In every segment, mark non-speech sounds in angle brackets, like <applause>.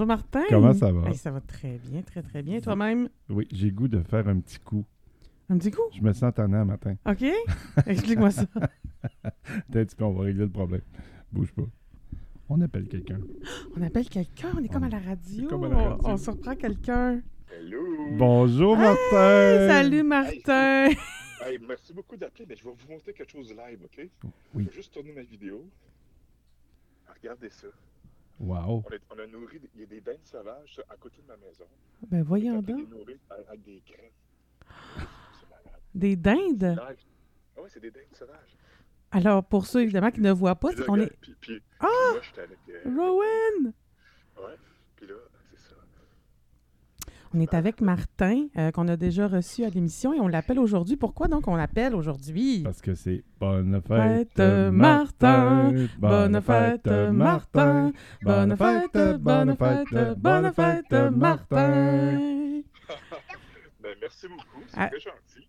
Bonjour Martin. Comment ça va? Hey, ça va très bien, très très bien. Toi-même? Oui, j'ai goût de faire un petit coup. Un petit coup? Je me sens tannant matin. OK. Explique-moi ça. <laughs> Peut-être un petit peu, on va régler le problème. Bouge pas. On appelle quelqu'un. <gasps> On appelle quelqu'un, on est comme à la radio. comme à la radio. On, on surprend quelqu'un. Hello! Bonjour Hey, Martin! Salut Martin. <laughs> Hey, merci beaucoup d'appeler, mais je vais vous montrer quelque chose live, OK? Oui. Je vais juste tourner ma vidéo. Regardez ça. Wow. On, est- on a nourri, des- il y a des dindes sauvages ça, à côté de ma maison. Ben voyons On donc. les nourrir avec des graines. C'est <gasps> malade. Des dindes. Ah ouais, c'est des dindes sauvages. Alors, pour ceux évidemment qui ne voient pas, c'est qu'on est. Puis, puis, Ah! puis moi, j'étais avec... euh, Rowan! Ouais. Puis là, c'est ça. On est avec Martin, euh, qu'on a déjà reçu à l'émission et on l'appelle aujourd'hui. Pourquoi donc on l'appelle aujourd'hui? Parce que c'est Bonne fête, Fête, Martin! Bonne fête, Martin! Bonne fête, bonne fête, bonne fête, Martin! <laughs> Ben, merci beaucoup, c'est Ah. très gentil.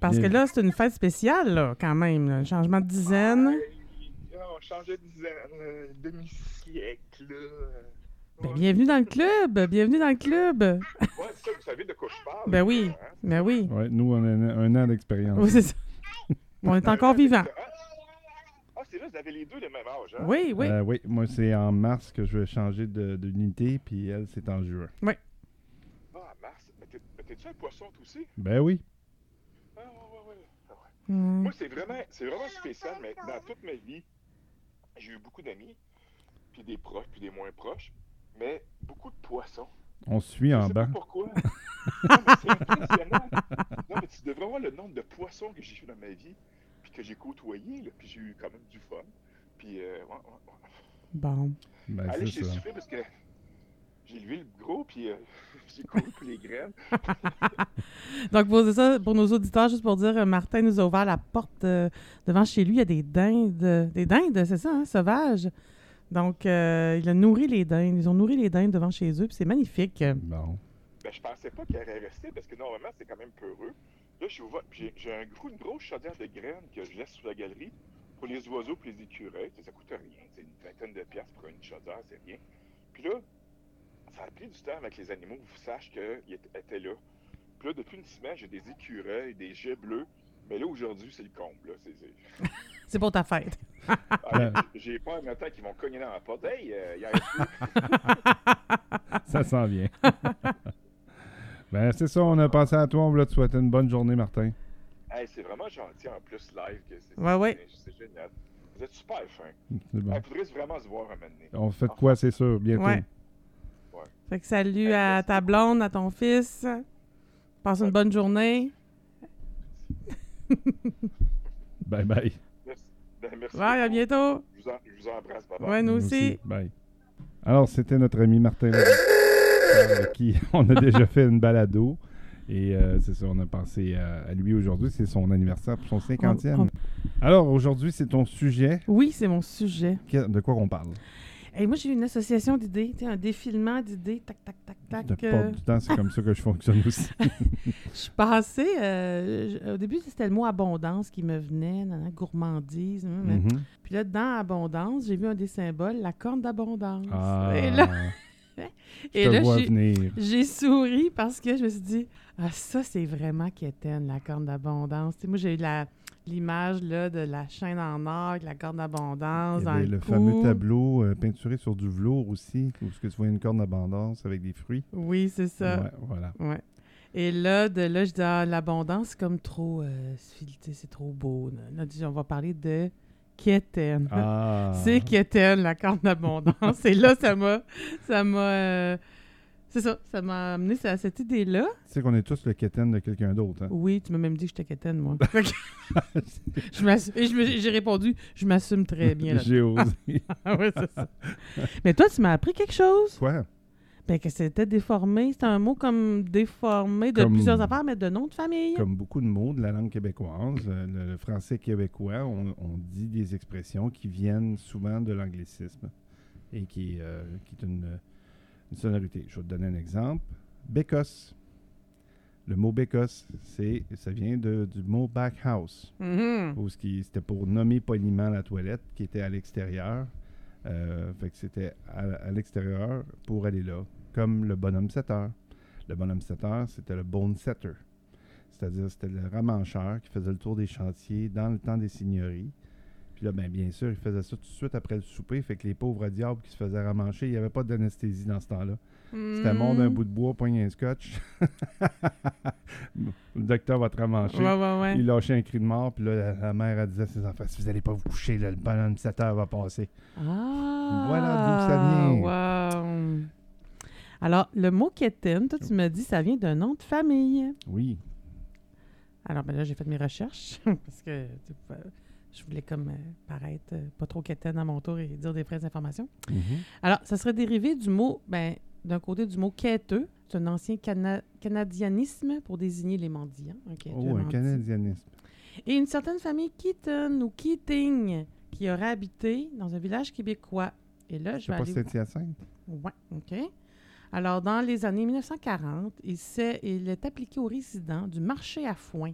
Parce que là, c'est une fête spéciale, là, quand même. là. Un changement de dizaine. Hey, on changeait de dizaine, euh, demi-siècle, là. Ben, bienvenue dans le club! Bienvenue dans le club! Ouais, c'est ça, vous savez de quoi je parle. Ben oui. hein? Ben oui. Ouais, nous, on a un, un an d'expérience. Oui, c'est ça. On est encore vivant. Ah, c'est là, vous avez les deux le même âge, hein? Oui, oui. Euh, oui, moi, c'est en mars que je vais changer de- d'unité, puis elle, c'est en juin. Ah, Mars. Mais t'es-tu un poisson, toi aussi? Ben oui. Ah, ouais, ouais, ouais. Ouais. Hmm. Moi, c'est vraiment, c'est vraiment spécial, mais dans toute ma vie, j'ai eu beaucoup d'amis, puis des proches, puis des moins proches, mais beaucoup de poissons. On suit Je en sais bas. pas pourquoi. <laughs> Non, mais c'est impressionnant. Non, mais tu devrais voir le nombre de poissons que j'ai eu dans ma vie, puis que j'ai côtoyé, là, puis j'ai eu quand même du fun. Puis, euh, ouais, ouais, ouais. Bon. Ben, Allez, j'ai soufflé parce que j'ai levé le gros, puis euh, <laughs> j'ai couru pour les graines. <laughs> Donc, pour, ça, pour nos auditeurs, juste pour dire, euh, Martin nous a ouvert la porte euh, devant chez lui. Il y a des dindes. Des dindes, c'est ça, hein, sauvages. Donc, euh, il a nourri les dindes. Ils ont nourri les dindes devant chez eux, puis c'est magnifique. Bon. Ben, je pensais pas qu'il allait rester parce que normalement, c'est quand même peureux. Là, je suis ouvert, puis j'ai- j'ai un gros, une grosse chaudière de graines que je laisse sous la galerie pour les oiseaux et les écureuils. Sais, ça coûte rien. C'est une vingtaine de piastres pour une chaudière, c'est rien. Puis là, ça a pris du temps avec les animaux pour qu'ils sachent qu'ils étaient là. Puis là, depuis une semaine, j'ai des écureuils, des jets bleus. Mais là, aujourd'hui, c'est le comble. <laughs> C'est- pour ta fête. Ah, j'ai peur maintenant qu'ils vont cogner dans la porte. Hey, euh, y a un <laughs> Ça s'en vient. <laughs> ben, c'est ça, on a pensé à toi. On voulait te souhaiter une bonne journée, Martin. Hey, c'est vraiment gentil en plus live. que c'est- Ouais, ouais. C'est génial. Vous êtes super fin. C'est bon. Faudrait vraiment se voir un moment donné. On fait de quoi, c'est sûr, bientôt. Ouais. Fait que salut à ta blonde, à ton fils. Passe une bonne journée. <laughs> Bye bye. Merci. Ben, merci Ouais, à bientôt. Je vous, en- je vous embrasse. Bye bye. Ouais, nous aussi. Bye. Alors, c'était notre ami Martin avec qui <laughs> on a déjà fait une balado. Et euh, c'est ça, on a pensé à, à lui aujourd'hui. C'est son anniversaire pour son 50e. On- on- Alors, aujourd'hui, c'est ton sujet. Oui, c'est mon sujet. Que- De quoi on parle? Et moi, j'ai eu une association d'idées, un défilement d'idées, tac, tac, tac, tac. De euh, du temps, c'est comme ça que je fonctionne aussi. <laughs> Je suis passée, euh, au début, c'était le mot abondance qui me venait, nan, nan, gourmandise. hum. Mhm. Puis là, dans abondance, j'ai vu un des symboles, la corne d'abondance. Ah, Et là, <laughs> et là, j'ai- souri parce que je me suis dit, ah, ça, c'est vraiment quétaine, la corne d'abondance. Moi, j'ai eu la- l'image là, de la chaîne en or avec la corne d'abondance Il y dans avait le, fameux tableau euh, peinturé sur du velours aussi, où ce que tu vois une corne d'abondance avec des fruits. Oui, c'est ça. Ouais, voilà. Ouais. Et là, de là, je dis, ah, l'abondance, c'est comme trop, euh, c'est- trop beau. Là, on va parler de quétaine. Ah. <laughs> C'est quétaine, la corne d'abondance. Et là, ça m'a, ça m'a, euh, c'est ça, ça m'a amené à cette idée-là. Tu sais qu'on est tous le quétaine de quelqu'un d'autre. Hein? Oui, tu m'as même dit que j'étais quétaine, moi. <laughs> <laughs> J'ai répondu, je m'assume très bien là. J'ai osé. Ah <laughs> ouais, c'est ça. Mais toi, tu m'as appris quelque chose? Quoi? Ben, que c'était déformé. C'était un mot comme déformé de Comme- plusieurs affaires, mais de nom de famille. Comme beaucoup de mots de la langue québécoise, euh, le, le français québécois, on, on dit des expressions qui viennent souvent de l'anglicisme et qui, euh, qui est une, une sonorité. Je vais te donner un exemple. Bécosse. Le mot bécosse, c'est, ça vient de- du mot backhouse. Ce qui- c'était pour nommer poliment la toilette qui était à l'extérieur. Euh, fait que c'était à, à l'extérieur pour aller là, comme le bonhomme setter. Le bonhomme setter, c'était le bone setter. C'est-à-dire, c'était le ramancheur qui faisait le tour des chantiers dans le temps des seigneuries. Puis là, ben, bien sûr, il faisait ça tout de suite après le souper. Fait que les pauvres diables qui se faisaient ramancher, il n'y avait pas d'anesthésie dans ce temps-là. C'était Hmm. monde d'un bout de bois, pogne un scotch. <laughs> le docteur va te ramancher. Ouais, ouais, ouais. Il lâchait un cri de mort, puis là, la, la mère, elle disait à ses enfants si vous n'allez pas vous coucher, là, le bonhomme 7 heures va passer. Ah! Voilà d'où ça wow. Alors, le mot keten, toi, tu me dis, ça vient d'un nom de famille. Oui. Alors, ben là, j'ai fait mes recherches <laughs> parce que tu je voulais comme euh, paraître euh, pas trop keten à mon tour et dire des vraies informations. Alors, ça serait dérivé du mot, ben, d'un côté du mot quêteux. C'est un ancien cana- canadianisme pour désigner les mendiants. Un quêteux, Oh, un mendiant. canadianisme. Et une certaine famille Keaton ou Keating qui aurait habité dans un village québécois. Et là, je vais pas. Saint-Hyacinthe? Oui, OK. Alors, dans les années 1940, il, s'est- il est appliqué aux résidents du marché à foin.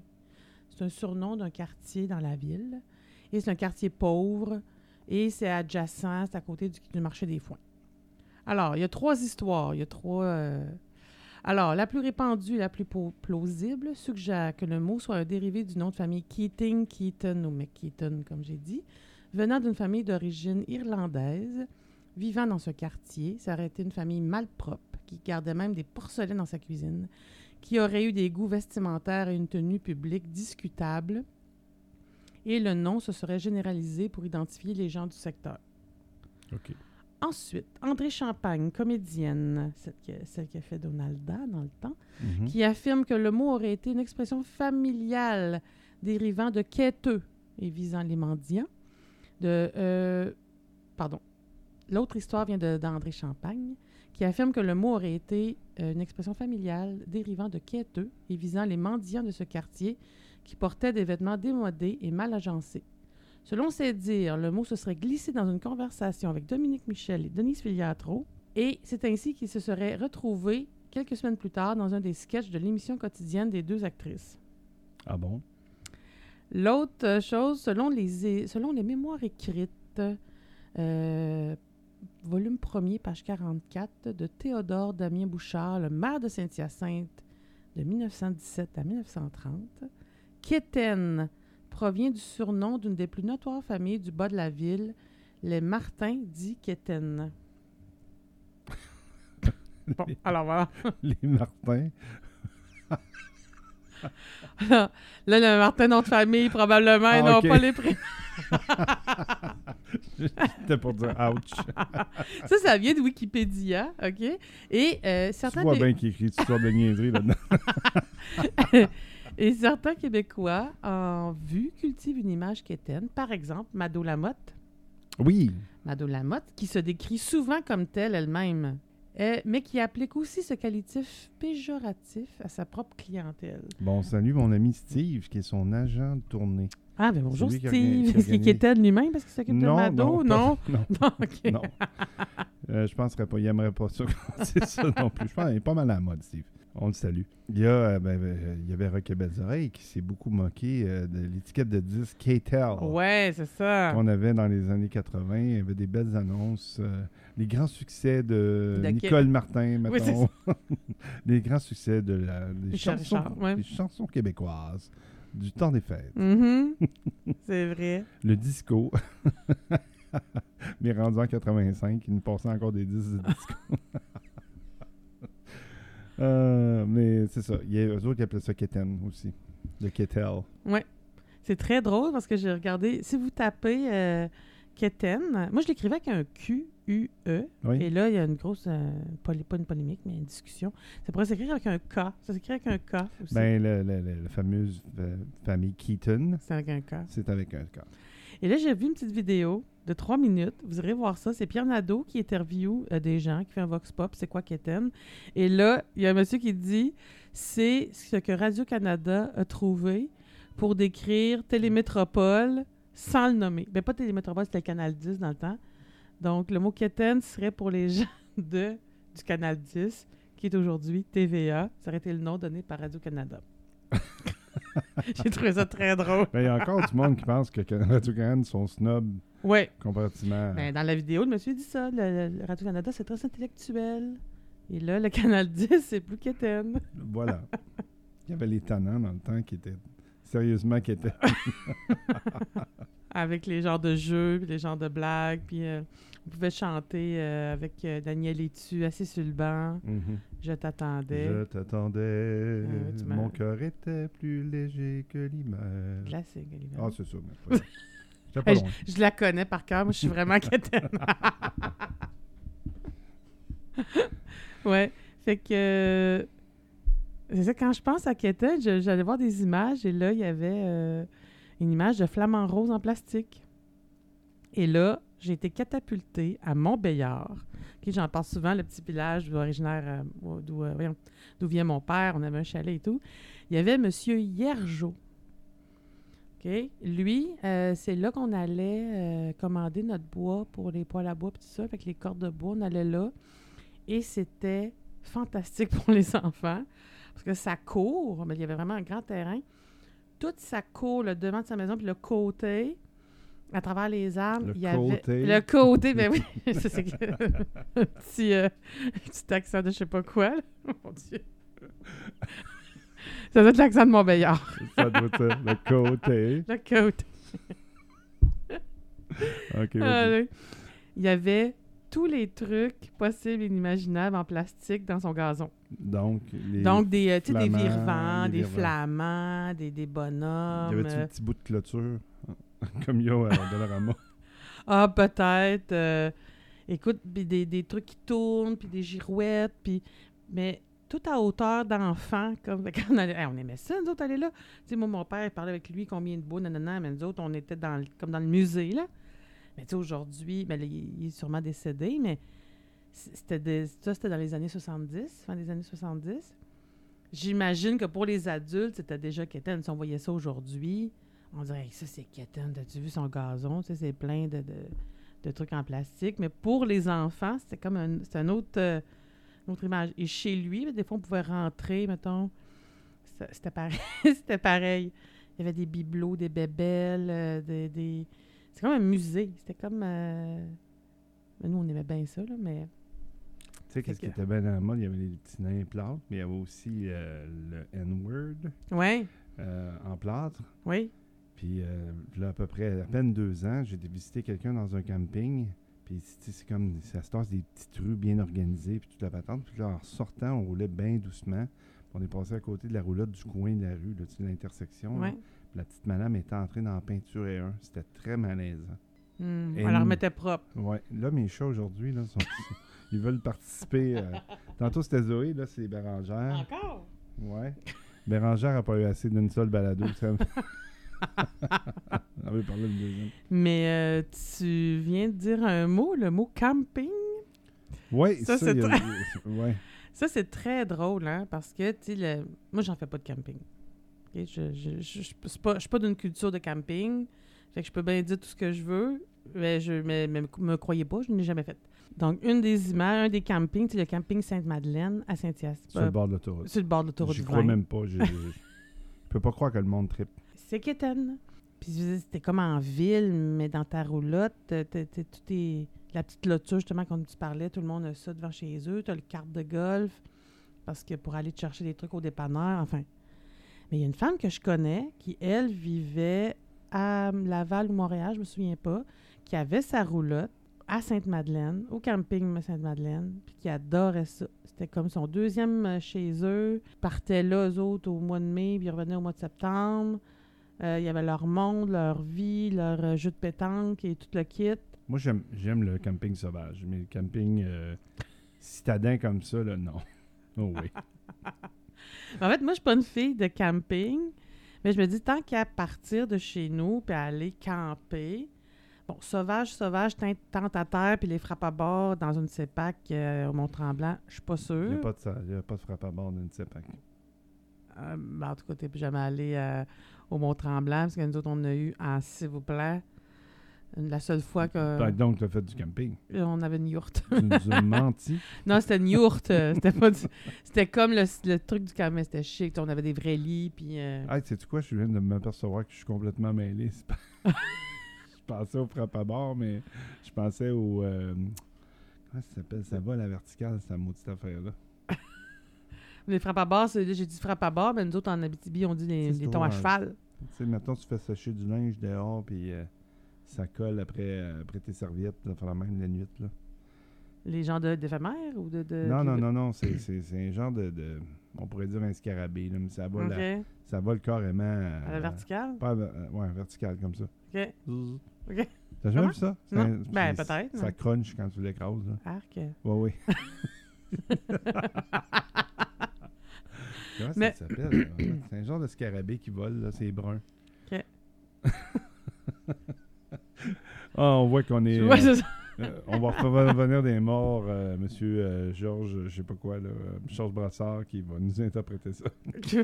C'est un surnom d'un quartier dans la ville. C'est un quartier pauvre. Et c'est adjacent, c'est à côté du, marché des foins. Alors, il y a trois histoires. Il y a trois. euh, Alors, la plus répandue et la plus plausible suggère que le mot soit un dérivé du nom de famille Keating, Keaton ou McKeaton, comme j'ai dit, venant d'une famille d'origine irlandaise vivant dans ce quartier. Ça aurait été une famille malpropre, qui gardait même des porcelaines dans sa cuisine, qui aurait eu des goûts vestimentaires et une tenue publique discutable. Et le nom se serait généralisé pour identifier les gens du secteur. OK. Ensuite, André Champagne, comédienne, celle qui, a- celle qui a fait Donalda dans le temps, qui affirme que le mot aurait été une expression familiale dérivant de quêteux et visant les mendiants. De, euh, pardon. L'autre histoire vient de- d'André Champagne, qui affirme que le mot aurait été euh, une expression familiale dérivant de quêteux et visant les mendiants de ce quartier qui portaient des vêtements démodés et mal agencés. Selon ses dires, le mot se serait glissé dans une conversation avec Dominique Michel et Denise Filiatro, et c'est ainsi qu'il se serait retrouvé quelques semaines plus tard dans un des sketchs de l'émission quotidienne des deux actrices. Ah bon? L'autre chose, selon les, selon les mémoires écrites, euh, volume 1er, page 44, de Théodore Damien Bouchard, le maire de Saint-Hyacinthe de 1917 à 1930, Quétaine provient du surnom d'une des plus notoires familles du bas de la ville, les Martins dit Quétaine. <laughs> Bon, alors voilà. <laughs> Les Martins. <laughs> là, le Martin, nom de famille, probablement, et Ah, non ok. pas les prénoms. C'était pour dire ouch. Ça, ça vient de Wikipédia, OK? Et euh, tu certains, vois des- bien qu'il écrit toutes sortes de niaiseries là-dedans. Et certains Québécois en vue cultivent une image quétaine. Par exemple, Mado Lamotte. Oui. Mado Lamotte, qui se décrit souvent comme telle elle-même, mais qui applique aussi ce qualitif péjoratif à sa propre clientèle. Bon, salut mon ami Steve, qui est son agent de tournée. Ah, ben bonjour Steve. Est-ce qu'il est quétaine lui-même parce qu'il s'occupe de Mado? Non? non. Non. <laughs> Non. Euh, je penserais pas. Il aimerait pas ça. <laughs> C'est ça non plus. Je pense qu'il est pas mal à la mode, Steve. On le salue. Il y, a, euh, ben, ben, il y avait Rock et Belles Oreilles qui s'est beaucoup moqué euh, de l'étiquette de disque K-Tel Ouais, c'est ça. qu'on avait dans les années 80. Il y avait des belles annonces. euh, les grands succès de, De Nicole Martin, Oui, mettons. <laughs> les grands succès de la, des, Richard chansons, Richard, ouais. des chansons québécoises du temps des fêtes. Mhm. <laughs> c'est vrai. Le disco. <laughs> Mais rendu en 85, il nous passait encore des disques de disco. Euh, mais c'est ça. Il y a eux autres qui appelaient ça Keten aussi. Le Ketel. C'est très drôle parce que j'ai regardé. Si vous tapez euh, Keten, moi je l'écrivais avec un Q, U, E. Oui. Et là, il y a une grosse. euh, poly- pas une polémique, mais une discussion. Ça pourrait s'écrire avec un K. Ça s'écrit avec un K aussi. Ben, le, le- le- la fameuse famille Keaton, c'est avec un K. c'est avec un K. Et là, j'ai vu une petite vidéo de trois minutes. Vous irez voir ça. C'est Pierre Nadeau qui interview euh, des gens, qui fait un vox pop. C'est quoi Keten? Et là, il y a un monsieur qui dit c'est ce que Radio-Canada a trouvé pour décrire Télémétropole sans le nommer. Ben, pas Télémétropole, c'était le Canal 10 dans le temps. Donc, le mot Keten serait pour les <laughs> gens de, du Canal 10, qui est aujourd'hui TVA. Ça aurait été le nom donné par Radio-Canada. <laughs> J'ai trouvé ça très drôle. Ben, il y a encore du monde qui pense que Radio-Canada sont snob Ouais. comparativement. Ben, dans la vidéo, le monsieur dit ça. Le, le Radio-Canada, c'est très intellectuel. Et là, le <laughs> Canal 10, c'est plus quétaine. Voilà. Il y avait les tannants dans le temps qui étaient sérieusement qui étaient. <laughs> Avec les genres de jeux, puis les genres de blagues. Puis euh, vous pouvez chanter euh, avec euh, Daniel Etu, assis sur le banc. Mhm. Je t'attendais. Je t'attendais. Ah Mon cœur était plus léger que l'image. Classique, Olivier. Ah, c'est ça. mais <laughs> pas loin. Je la connais par cœur. Moi, je suis vraiment <laughs> quétaine. <laughs> ouais. Fait que. euh, C'est ça, quand je pense à quétaine, j'allais voir des images et là, il y avait euh, une image de flamant rose en plastique. Et là, j'ai été catapultée à Montbéliard. Ok, J'en parle souvent, le petit village d'où originaire, euh, d'où euh, vient mon père. On avait un chalet et tout. Il y avait Monsieur Hiergeau. OK? Lui, euh, c'est là qu'on allait euh, commander notre bois pour les poêles à bois et tout ça. Que les cordes de bois, on allait là. Et c'était fantastique <laughs> pour les enfants. Parce que ça court, mais il y avait vraiment un grand terrain. Toute sa cour, le devant de sa maison, puis le côté, à travers les arbres, Le il y avait... côté. Le côté, ben oui. <laughs> C'est <laughs> un petit, euh, petit accent de je sais pas quoi. là. Mon Dieu. Ça doit être l'accent de Montbéliard. Ça doit être le côté. <laughs> Le côté. <laughs> Ok, il y avait tous les trucs possibles et inimaginables en plastique dans son gazon. Donc, les... Donc, des, euh, des flamands, virevents, des des flamands, des, des y bonhommes. avait-tu euh, un petit bout de clôture <laughs> comme il y a à Dollarama? Ah, peut-être. euh, écoute, des, des trucs qui tournent, puis des girouettes, puis... Mais tout à hauteur d'enfant, comme <laughs> on on aimait ça, nous autres, aller là. Moi, mon père, parlait avec lui combien de bois, nanana, mais nous autres, on était dans comme dans le musée, là. Mais tu sais, aujourd'hui, ben, il, est sûrement décédé, mais c'était ça, c'était dans les années 70, fin des années 70. J'imagine que pour les adultes, c'était déjà quétaine. Si on voyait ça aujourd'hui, on dirait, Hey, ça, c'est quétaine. As-tu vu son gazon? Tu sais, c'est plein de, de, trucs en plastique. Mais pour les enfants, c'était comme un, un autre, euh, une autre image. Et chez lui, des fois, on pouvait rentrer, mettons. C'était pareil. <laughs> c'était pareil. Il y avait des bibelots, des bébelles, euh, des. des- C'est comme un musée. C'était comme. euh, Nous, on aimait bien ça, là, mais. Tu sais, qu'est-ce qui était bien dans la mode? Il y avait les petits nains plâtres, mais il y avait aussi euh, le N-word en plâtre. oui. Puis euh, là, à peu près, à peine deux ans, j'ai été visiter quelqu'un dans un camping. Puis c'est comme, ça se tasse des petites rues bien organisées, puis toute la patente. Puis là, en sortant, on roulait bien doucement. Puis on est passé à côté de la roulotte du coin de la rue, là, tu sais, l'intersection. Ouais. La petite madame était entrée dans la peinture et un. C'était très malaisant. Et On la remettait propre. Ouais. Là, mes chats aujourd'hui, là, sont- <laughs> ils veulent participer. euh, Tantôt, c'était Zoé, là, c'est Bérangère. Encore? Ouais. Bérangère n'a pas eu assez d'une seule balado. Ça... <laughs> <laughs> On deuxième. Mais euh, tu viens de dire un mot, le mot camping? Oui, Ça, ça, c'est très- ouais. <laughs> Ça, c'est très drôle, hein, parce que, tu le- moi, j'en fais pas de camping. Je je suis pas d'une culture de camping. Fait que je peux bien dire tout ce que je veux, mais je mais, mais me croyez pas, je ne l'ai jamais fait. Donc, une des images, un des campings, c'est le camping Sainte-Madeleine à Saint-Hyacinthe. Sur le bord de l'autoroute. sur le bord de l'autoroute Je crois même pas. Je je- je peux pas croire que le monde tripe. C'est quétaine. Puis c'était comme en ville, mais dans ta roulotte, tout est... La petite clôture, justement, comme tu parlais, tout le monde a ça devant chez eux. Tu as le carte de golf, parce que pour aller te chercher des trucs au dépanneur, enfin. Mais il y a une femme que je connais qui, elle, vivait à Laval ou Montréal, je me souviens pas, qui avait sa roulotte à Sainte-Madeleine, au camping Sainte-Madeleine, puis qui adorait ça. C'était comme son deuxième euh, chez eux. Ils partaient là, eux autres, au mois de mai, puis ils revenaient au mois de septembre. Euh, il y avait leur monde, leur vie, leur euh, jeu de pétanque et tout le kit. Moi, j'aime j'aime le camping sauvage, mais le camping euh, citadin comme ça, là, non. <laughs> Oh oui. <laughs> En fait, moi, je suis pas une fille de camping, mais je me dis, tant qu'à partir de chez nous puis à aller camper, bon, sauvage, sauvage, tente à terre puis les frappes à bord dans une CEPAC euh, au Mont-Tremblant, je suis pas Il n'y a sûre. pas de, ça- il y a pas de frappe à bord d'une CEPAC. Euh, ben, en tout cas, t'es plus jamais allé au Mont-Tremblant parce que nous autres, on a eu en s'il vous plaît, la seule fois que donc, tu as fait du camping. on avait une yourte. Tu nous as <laughs> menti. Non, c'était une yourte. euh, c'était pas du- C'était comme le, le truc du camping, c'était chic. On avait des vrais lits, puis... euh, Ah, sais-tu quoi? Je viens de m'apercevoir que je suis complètement mêlé. <laughs> Pas- pensais au frappe à bord, mais je pensais au. euh, comment ça s'appelle? Ça va la verticale, cette maudite affaire-là. <laughs> Les frappes à bord, c'est- j'ai dit frappe à bord, mais nous autres, en Abitibi, on dit les, tons à cheval. Tu sais, maintenant, tu fais sécher du linge dehors, puis euh, ça colle après, euh, après tes serviettes, ça fait la même la nuit. Là. Les gens de- d'éphémères ou de. de non, non, non, non, c'est c'est- c'est un genre de, de- On pourrait dire un scarabée, là, mais ça vole, OK. la- ça vole carrément. À la verticale? Pas, euh, ouais, vertical comme ça. OK. OK. T'as jamais vu ça? Non. un- Ben, peut-être, Ça non. crunch quand tu l'écrases. Arc. Ouais, oui. <laughs> <laughs> Comment Mais- ça s'appelle? là? <clears throat> C'est un genre de scarabée qui vole, là, c'est brun. OK. <laughs> Ah, on voit qu'on est. Ouais, c'est ça. euh, on va revenir des morts, euh, monsieur euh, Georges, je sais pas quoi, là, euh, Georges Brassard, qui va nous interpréter ça. <laughs> tu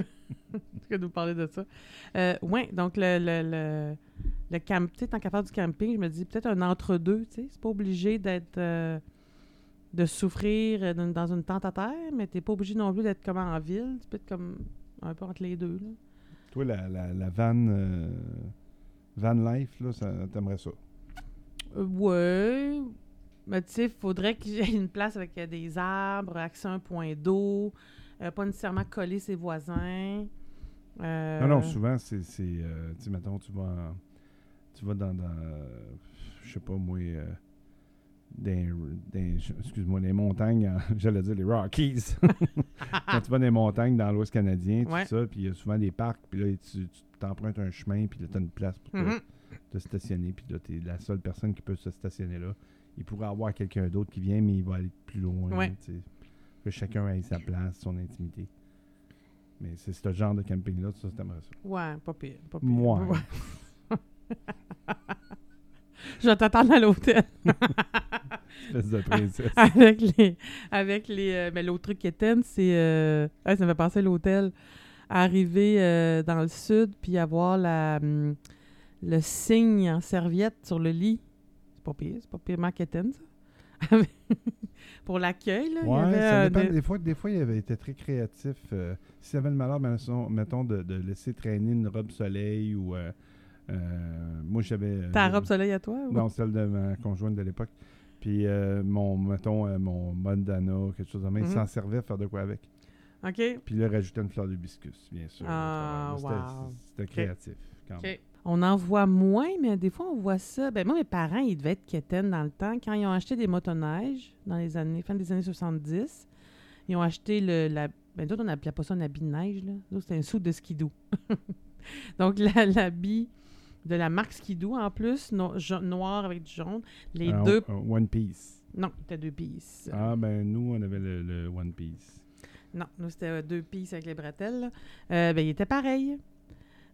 vas nous parler de ça? Euh, oui, donc le, le, le, le camp, tu sais, tant qu'à faire du camping, je me dis peut-être un entre-deux, tu sais. C'est pas obligé d'être. De souffrir euh, dans une tente à terre, mais t'es pas obligé non plus d'être comme en ville. Tu peux être comme un peu entre les deux, là. Toi, la, la, la van, euh, van life, là, ça, t'aimerais ça? Euh, ouais. Mais tu sais, il faudrait qu'il y ait une place avec euh, des arbres, accès à un point d'eau, pas nécessairement coller ses voisins. Non, non, souvent, c'est. euh, tu sais, mettons, tu vas, tu vas dans. dans je sais pas, moi. Dans- excuse-moi, les montagnes, <laughs> j'allais dire les Rockies. <laughs> Quand tu vas dans les montagnes dans l'Ouest canadien, tout Ouais. ça, puis il y a souvent des parcs, puis là, tu t'empruntes un chemin, puis là, tu as une place pour te, Mhm. te stationner, puis là, tu es la seule personne qui peut se stationner là. Il pourrait y avoir quelqu'un d'autre qui vient, mais il va aller plus loin. Ouais. Que chacun ait sa place, son intimité. Mais c'est ce genre de camping-là, ça, t'aimerais ça? Ouais, pas pire. Pas pire. Ouais. <laughs> Je vais t'attendre à l'hôtel <laughs> Espèce de princesse. avec les. Avec les euh, mais l'autre truc qui était, c'est. euh, ça me fait penser à l'hôtel. Arriver euh, dans le sud, puis avoir la, hum, le signe en serviette sur le lit. C'est pas pire, c'est pas pire marketing, ça. <laughs> Pour l'accueil, là. il y Ouais, avait, ça dépend. des- Des fois, des fois, il avait été très créatif. Euh, S'il avait le malheur, mettons, mettons, de, de laisser traîner une robe soleil ou. euh, euh, moi, j'avais. euh, Ta robe soleil à toi? ou- Non, celle de ma conjointe de l'époque. Puis, euh, mon, mettons, euh, mon bandana, quelque chose de même, il Mhm. s'en servait à faire de quoi avec. OK. Puis là, rajouter une fleur d'hibiscus, bien sûr. Ah, wow. C'était- créatif, quand même. OK. On en voit moins, mais des fois, on voit ça. Ben, moi, mes parents, ils devaient être quétaines dans le temps. Quand ils ont acheté des motoneiges, dans les années, fin des années 70, ils ont acheté le. La, ben, d'autres, on n'appelait pas ça un habit de neige, là. C'était un sou de skidoo. <laughs> Donc, la- l'habit de la marque Skidoo, en plus, no- noir avec du jaune. Les Un- deux. un One Piece. Non, c'était deux pistes. Ah, ben, nous, on avait le, le One Piece. Non, nous, c'était euh, deux pistes avec les bretelles. Euh, ben, il était pareil.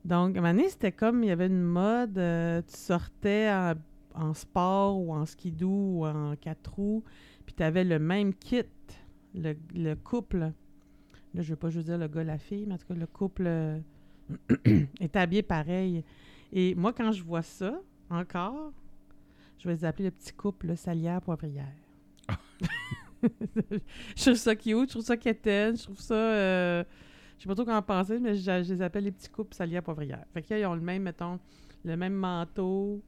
Donc, à un moment donné, c'était comme, il y avait une mode, euh, tu sortais en, en sport ou en skidoo ou en quatre roues, puis tu avais le même kit, le, le couple. Là, je ne veux pas juste dire le gars, la fille, mais en tout cas, le couple euh, <clears throat> est habillé pareil. Et moi, quand je vois ça, encore, je vais les appeler le petit couple le salière poivrière. <laughs> je trouve ça cute, je trouve ça quétaine, je trouve ça... euh, je sais pas trop comment penser, mais je, je les appelle les petits couples salières poivrières. Fait qu'ils ont le même, mettons, le même manteau,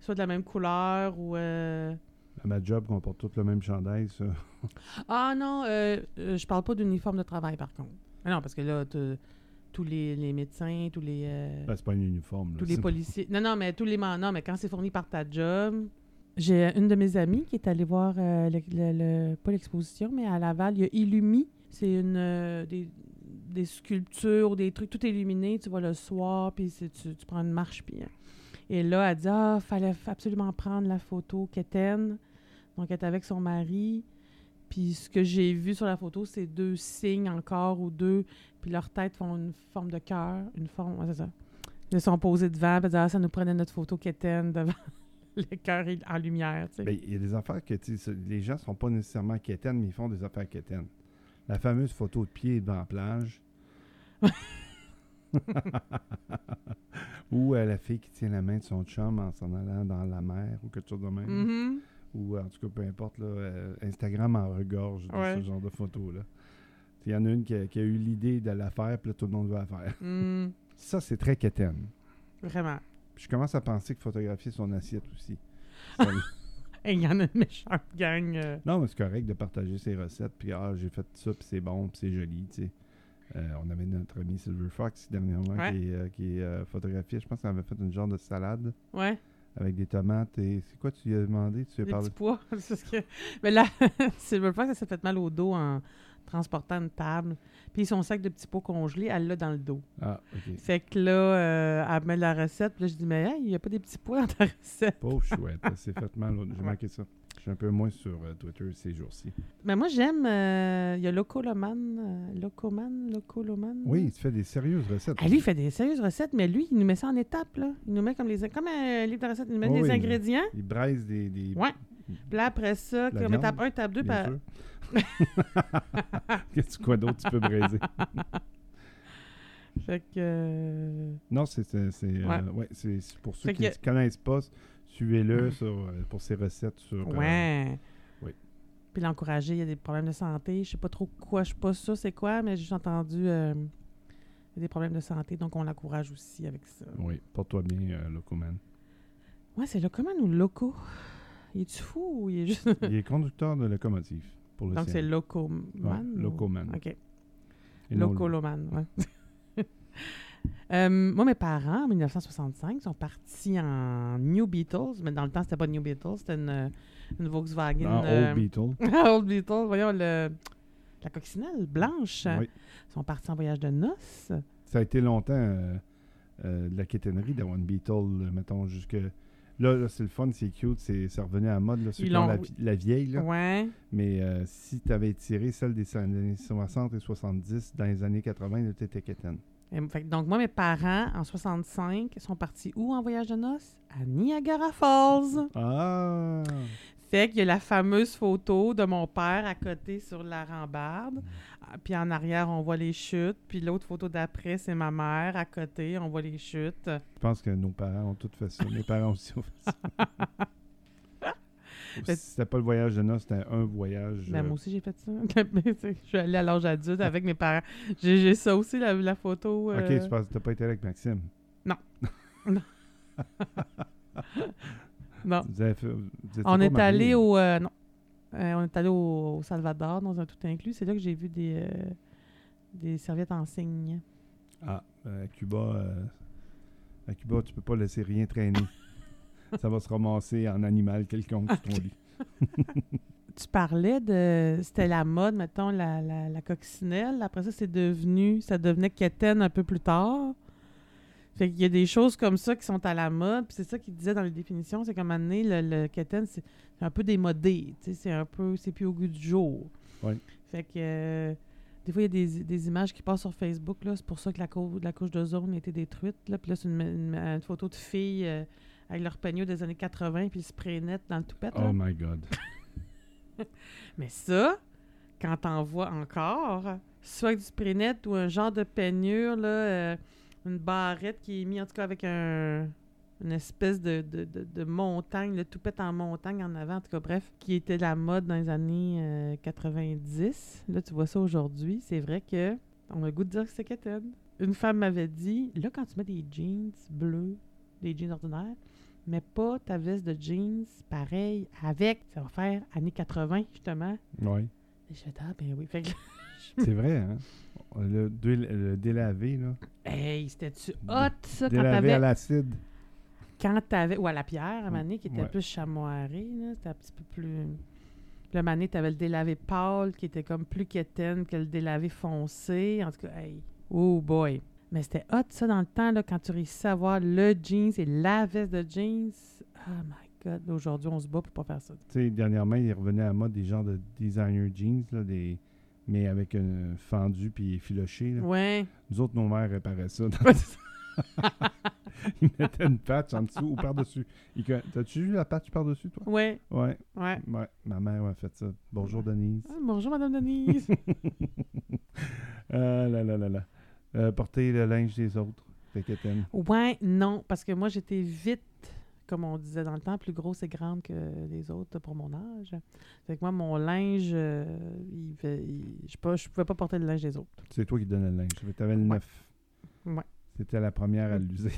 soit de la même couleur ou... euh, À ma job, on porte tous le même chandail, ça. Ah non, euh, euh, je parle pas d'uniforme de travail, par contre. Ah non, parce que là, t'as tous les, les médecins, tous les... euh, Ben, c'est pas un uniforme. là. tous les policiers. Non, non, mais tous les non, mais quand c'est fourni par ta job. J'ai une de mes amies qui est allée voir euh, le, le- le- pas l'exposition, mais à Laval, il y a Illumi. C'est une euh, des, des sculptures, des trucs tout illuminés, tu vois le soir, puis tu, tu prends une marche, puis. euh, Et là, elle dit Ah, fallait absolument prendre la photo Kéten. Donc, elle est avec son mari. Puis ce que j'ai vu sur la photo, c'est deux signes encore ou deux, puis leurs têtes font une forme de cœur, une forme, ouais, c'est ça. Ils sont posés devant, puis ah, ça nous prenait notre photo quétaine devant <laughs> le cœur en lumière, tu sais. Ben, il y a des affaires que tu sais, les gens sont pas nécessairement quétaines, mais ils font des affaires quétaines. La fameuse photo de pied devant la plage. <laughs> ou euh, la fille qui tient la main de son chum en s'en allant dans la mer ou quelque chose de même. Mhm. Ou en tout cas, peu importe, là, euh, Instagram en regorge de Ouais. ce genre de photos-là. Il y en a une qui a, qui a eu l'idée de la faire, puis là, tout le monde veut la faire. Mm, Ça, c'est très quétaine. Vraiment. Puis je commence à penser que photographier son assiette aussi. Ça- <laughs> Il y en a une méchante gang. euh. non, mais c'est correct de partager ses recettes. Puis ah, j'ai fait ça, puis c'est bon, puis c'est joli, tu sais. Euh, on avait notre ami Silver Fox dernièrement Ouais. qui est, euh, qui euh, photographié. Je pense qu'on avait fait une genre de salade Ouais, avec des tomates et. C'est quoi tu lui as demandé? Tu lui as parlé? <laughs> ce que... Mais là, <laughs> Silverfox, elle s'est fait mal au dos en transportant une table. Puis son sac de petits pois congelés, elle l'a dans le dos. Ah, ok. Fait que là, euh, elle met la recette. Puis là, je dis, mais hey, il n'y a pas des petits pois dans ta recette? Pauvre chouette, s'est fait mal. J'ai manqué ça. Je suis un peu moins sur euh, Twitter ces jours-ci. Mais moi, j'aime. euh, Il y a Locoloman. Locoman, Locoloman. Oui, il fait des sérieuses recettes. Ah, lui, il fait des sérieuses recettes, mais lui, il nous met ça en étapes, là. Il nous met comme les... Comme un livre de recettes, il nous met les oui, ingrédients. Il braise des. des Ouais. Puis là, après ça, comme étape 1, étape 2, bien puis sûr. <laughs> Qu'est-ce quoi d'autre tu peux? <laughs> Fait que. euh, Non, c'est euh, Ouais. ouais, pour ceux Fait qui que- ne connaissent pas, suivez-le sur, euh, pour ses recettes sur. euh, Ouais. oui. Puis l'encourager, il y a des problèmes de santé. Je sais pas trop quoi, je suis pas sûre c'est quoi, mais j'ai juste entendu euh, des problèmes de santé, donc on l'encourage aussi avec ça. oui, porte-toi bien, Locoman. Ouais, c'est Locoman ou Loco? Il est-tu fou ou il est juste. Il est conducteur de locomotive pour le donc c'est. Locoman. Ouais, ou- Locoman. OK. Locoloman, ouais. <laughs> Euh, moi, mes parents, en 1965, sont partis en New Beatles, mais dans le temps, c'était pas New Beatles, c'était une, une Volkswagen. Ah, euh, Old Beetle. <laughs> Old Beatles, voyons, le, la coccinelle blanche. Oui. Ils sont partis en voyage de noces. Ça a été longtemps euh, euh, de la quétainerie une Beetle, mettons, jusque. Là, là, c'est le fun, c'est cute, c'est ça revenait à mode, là, ceux qui ont la, la vieille, là. Ouais. Mais euh, si tu avais tiré celle des années 60 et 70 dans les années 80, là, t'étais quétaine. Donc, moi, mes parents, en 65, sont partis où en voyage de noces? À Niagara Falls. Ah! Fait qu'il y a la fameuse photo de mon père à côté sur la rambarde. Ah, Puis en arrière, on voit les chutes. Puis l'autre photo d'après, c'est ma mère à côté. On voit les chutes. Je pense que nos parents ont tous fait ça. Mes parents aussi ont fait ça. <laughs> C'était pas le voyage de noces, c'était un voyage. Ben, euh, moi aussi, j'ai fait ça. <laughs> Tu sais, je suis allée à l'âge adulte avec mes parents. J'ai ça aussi, la, la photo. Ok, euh, tu penses que t'as pas été avec Maxime. Non. <laughs> Vous avez fait- vous étiez On pas est mariés, allé au. euh, non. Euh, on est allé au, au Salvador dans un tout inclus. C'est là que j'ai vu des, euh, des serviettes en cygne. Ah, euh, à Cuba, euh, à Cuba, tu peux pas laisser rien traîner. ça va se ramasser en animal quelconque sur ton lit. <laughs> Tu parlais de. C'était la mode, mettons, la, la, la coccinelle. Après ça, c'est devenu. Ça devenait quétaine un peu plus tard. Fait qu'il y a des choses comme ça qui sont à la mode. Puis c'est ça qu'il disait dans les définitions. C'est qu'à un moment donné, le, le quétaine, c'est un peu démodé. C'est un peu. C'est plus au goût du jour. Ouais. Fait que. euh, des fois, il y a des, des images qui passent sur Facebook. C'est pour ça que la, cou- la couche d'ozone a été détruite. Là. Puis là, c'est une, une- une photo de filles euh, avec leur peignot des années 80 puis le spray net dans le toupette. là. Oh my God. <laughs> Mais ça, quand t'en vois encore, soit avec du spray net ou un genre de peignure, là, euh, une barrette qui est mise en tout cas avec un, une espèce de, de, de, de montagne, le toupette en montagne en avant, en tout cas, bref, qui était la mode dans les années euh, 90. Là, tu vois ça aujourd'hui. C'est vrai que on a le goût de dire que c'est quétaine. Une femme m'avait dit, là, quand tu mets des jeans bleus, des jeans ordinaires, mais pas ta veste de jeans pareil avec. Ça va faire années 80, justement. Oui. Et je fais, ah, ben oui. Fait que, C'est vrai, hein? Le, dé- le délavé, là. hey, c'était-tu hot, ça, quand Délavé à l'acide. Quand t'avais. Ou à la pierre, à Mané, qui était Ouais. plus chamoiré, là. C'était un petit peu plus. Le Mané, t'avais le délavé pâle, qui était comme plus quétaine que le délavé foncé. En tout cas, hey. Oh boy. Mais c'était hot, ça, dans le temps, là, quand tu réussissais à avoir le jeans et la veste de jeans. Oh my God. Aujourd'hui, on se bat pour pas faire ça. Tu sais, dernièrement, il revenait à mode des genres de designer jeans, là, des... mais avec un fendu puis effiloché. là. Ouais. Nous autres, nos mères réparaient ça. <laughs> Ils mettaient une patch en dessous ou par-dessus. T'as-tu vu la patch par-dessus, toi? Ouais. Ouais. Ouais. ouais. Ma mère m'a fait ça. Bonjour, Denise. Ah, bonjour, Madame Denise. <laughs> ah là là là là. Euh, porter le linge des autres. T'aimes. Ouais, non, parce que moi, j'étais vite, comme on disait dans le temps, plus grosse et grande que les autres pour mon âge. Fait que moi, mon linge, euh, il fait- il- je ne pouvais pas porter le linge des autres. C'est toi qui donnais le linge. T'avais le Ouais. neuf. Ouais. C'était la première à l'user.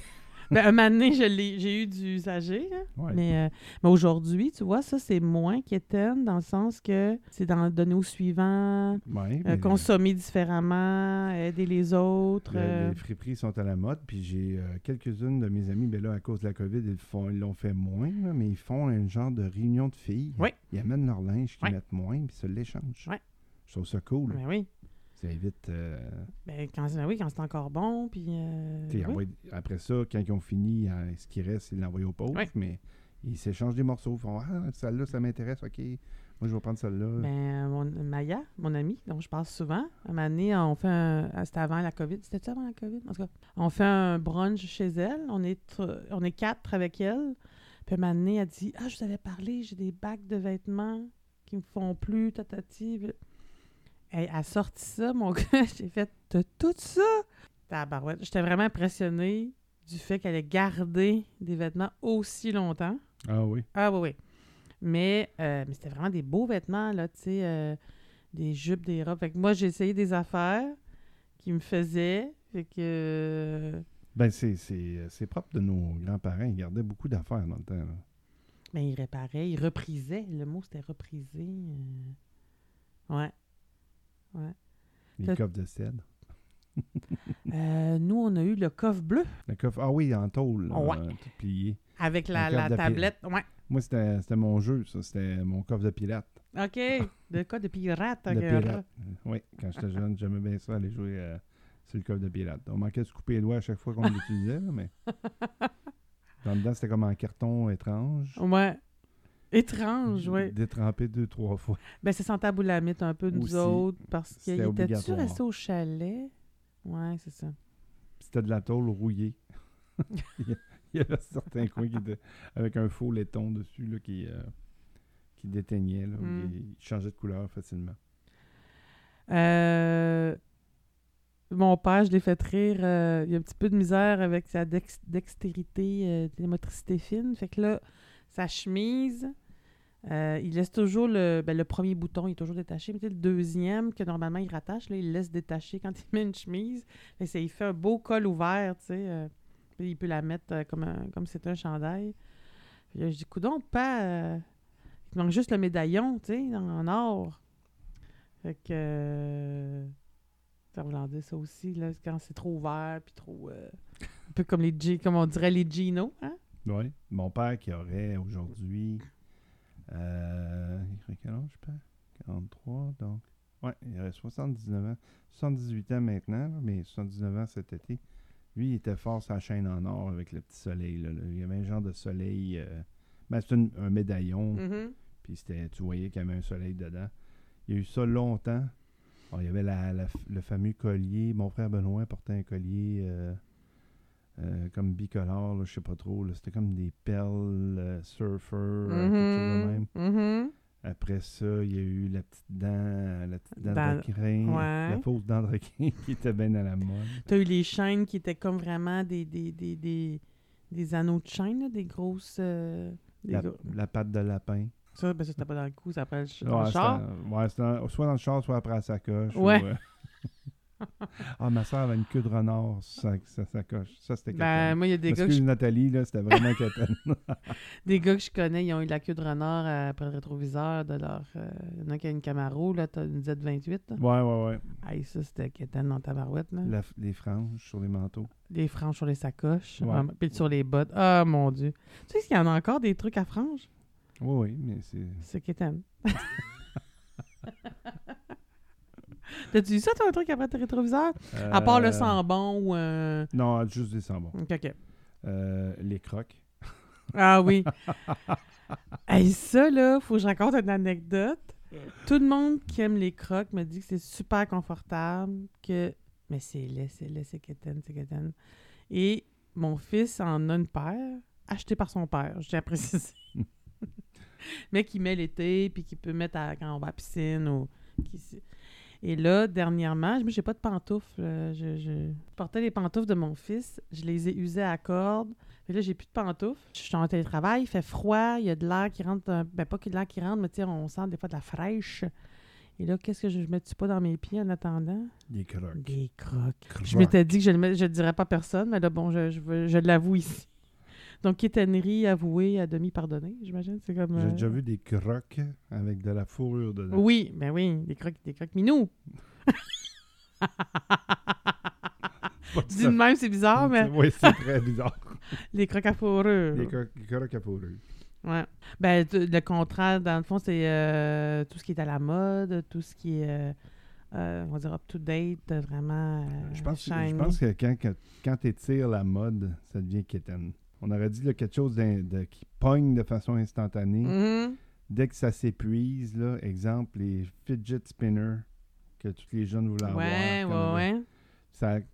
Ben, un moment donné, j'ai eu du usagé, là. Ouais. Mais, euh, mais aujourd'hui, tu vois, ça, c'est moins quétaine dans le sens que c'est dans donner au suivant, Ouais, euh, mais consommer différemment, aider les autres. le- euh, les friperies sont à la mode. Puis j'ai quelques-unes de mes amis, ben là, à cause de la COVID, ils le font- ils l'ont fait moins, là, mais ils font un genre de réunion de filles. Ils amènent leur linge qu'ils mettent moins, puis se l'échangent. Je trouve ça cool. ben oui. Ça évite. euh, Ben, quand, ben oui, quand c'est encore bon, puis... euh, oui. Après ça, quand ils ont fini, euh, ce qui reste, ils l'envoient aux pauvres. Ouais. Mais ils s'échangent des morceaux. Ils font Ah, celle-là, ça m'intéresse. OK, moi, je vais prendre celle-là. Ben, mon, Maya, mon amie, dont je parle souvent, à un moment donné, on fait un. ah, C'était avant la COVID. C'était-tu avant la COVID? En tout cas, on fait un brunch chez elle. On est, on est quatre avec elle. Puis à un moment donné, elle dit Ah, je vous avais parlé, j'ai des bacs de vêtements qui me font plus, tatati. Elle a sorti ça, mon <laughs> gars. J'ai fait tout ça? Tabarouette. J'étais vraiment impressionnée du fait qu'elle ait gardé des vêtements aussi longtemps. Ah oui. Ah oui, oui. Mais, euh, mais c'était vraiment des beaux vêtements, là, tu sais, euh, des jupes, des robes. Fait que moi, j'ai essayé des affaires qui me faisaient. Fait que... euh, Ben, c'est, propre de nos grands-parents. Ils gardaient beaucoup d'affaires dans le temps. là. ben, ils réparaient, ils reprisaient. Le mot, c'était repriser. euh. Ouais. Les coffres de cèdre. Euh, nous, on a eu le coffre bleu Le coffre, ah oui, en tôle, là, Ouais. euh, tout plié. avec la, Un la pi- tablette. Ouais. Moi, c'était, mon jeu, ça. C'était mon coffre de pirate. OK. De quoi? De pirate? De pirate. Oui, quand j'étais jeune, j'aimais bien ça, aller jouer euh, sur le coffre de pirate. On manquait de se couper les doigts à chaque fois qu'on <laughs> l'utilisait, mais... Dans dedans, c'était comme en carton étrange. Ouais. Étrange, oui. Détrempé deux, trois fois. Ben, c'est sans taboulamite un peu, nous Aussi. autres, parce qu'il était-tu resté au chalet? Ouais, c'est ça. C'était de la tôle rouillée. <laughs> il, y avait certains coins qui étaient avec un faux laiton dessus là, qui, euh, qui déteignait. Là, Mm. Il, changeait de couleur facilement. Euh, mon père, je l'ai fait rire. euh, il a un petit peu de misère avec sa dex- dextérité, euh, des motricités fines. Fait que là, sa chemise, euh, il laisse toujours le, ben, le premier bouton, il est toujours détaché. Mais le deuxième, que normalement il rattache, là, il laisse détacher quand il met une chemise. Il fait un beau col ouvert, tu sais. euh, il peut la mettre euh, comme, un- comme c'est un chandail. Puis là, je dis, coudon, pas. il manque juste le médaillon, tu sais, en, or. Fait que. ça voulant dire ça aussi, là, quand c'est trop ouvert, puis trop. un peu comme les G, comme on dirait les Gino, hein? Oui. Mon père qui aurait aujourd'hui. Euh, il quel âge, père 43, donc. Ouais, il aurait 79 ans. 78 ans maintenant, là, mais 79 ans cet été. Lui, il était fort sa chaîne en or avec le petit soleil. là, là. Il y avait un genre de soleil. euh, ben, une- un médaillon. Mm-hmm. Puis c'était, tu voyais qu'il y avait un soleil dedans. Il y a eu ça longtemps. Il y avait la- la- le fameux collier. Mon frère Benoît portait un collier euh, euh, comme bicolore, je sais pas trop. C'était comme des perles euh, surfer, quelque chose de même. Mhm. Après ça, il y a eu la petite dent, euh, la petite dent de requin, ouais. la fausse dent de requin <laughs> qui était bien à la mode. T'as eu les chaînes qui étaient comme vraiment des, des, des, des, des anneaux de chaîne, des grosses. euh, des La, gros- la patte de lapin. Ça, ben ça, c'était pas dans le cou, ça après le, le char. ouais, soit dans le char, soit après la sacoche. Ouais. ou, euh, ah, ma soeur avait une queue de renard sur sa, sa sacoche. Ça, c'était Ben, moi, il y a des gars, que je, Nathalie, là, c'était vraiment quétaine. <laughs> des gars que je connais, ils ont eu la queue de renard après le rétroviseur de leur. euh, Il y en a qui a une Camaro, là, t'as une Z28. là. ouais, ouais, ouais. Hey, ça, c'était quétaine dans ta barouette, là. La- les franges sur les manteaux. Des franges sur les sacoches. Ouais. Puis sur les bottes. Ah, mon Dieu. Tu sais qu'il y en a encore des trucs à franges? Oui, oui, mais c'est. C'est quétaine. <laughs> T'as-tu eu ça, toi, un truc après tes rétroviseurs? À part le Euh, sambon ou un... Non, juste des sambons. Ok, ok. Euh, les crocs. Ah oui. <laughs> hey, ça, là, faut que je raconte une anecdote. Tout le monde qui aime les crocs me dit que c'est super confortable, que... Mais c'est laid, c'est laid, c'est quétaine, c'est quétaine. Et mon fils en a une paire, achetée par son père, je tiens à préciser. <laughs> Mais qui met l'été, puis qui peut mettre à- quand on va à la piscine ou... qui Et là, dernièrement, moi, j'ai pas de pantoufles. euh, Je, je portais les pantoufles de mon fils. Je les ai usées à corde. Mais là, j'ai plus de pantoufles. Je suis en télétravail, il fait froid, il y a de l'air qui rentre. Ben, pas que de l'air qui rentre, mais on sent des fois de la fraîche. Et là, qu'est-ce que je ne mets-tu pas dans mes pieds en attendant? Des crocs. Des crocs. Je m'étais dit que je ne le, je le dirais pas à personne, mais là, bon, je, je, je l'avoue ici. Donc, quétainerie avouée à demi pardonnée, j'imagine. C'est comme. J'ai euh, déjà vu des crocs avec de la fourrure dedans. Oui, ben oui, des crocs, des crocs minous. <laughs> <laughs> Dit de même, c'est bizarre, mais Oui, c'est <laughs> très bizarre. les crocs à fourrure. Des crocs, à fourrure. Ouais. Ben, le contraire, dans le fond, c'est euh, tout ce qui est à la mode, tout ce qui est, euh, euh, on va dire, up-to-date, euh, vraiment euh, Je pense, je shiny. pense que quand, quand, quand tu étires la mode, ça devient quétaine. On aurait dit là, quelque chose de- qui pogne de façon instantanée. Mhm. Dès que ça s'épuise, là, exemple, les fidget spinners que tous les jeunes voulaient Ouais, avoir. ouais, comme, ouais. Ça, Ça,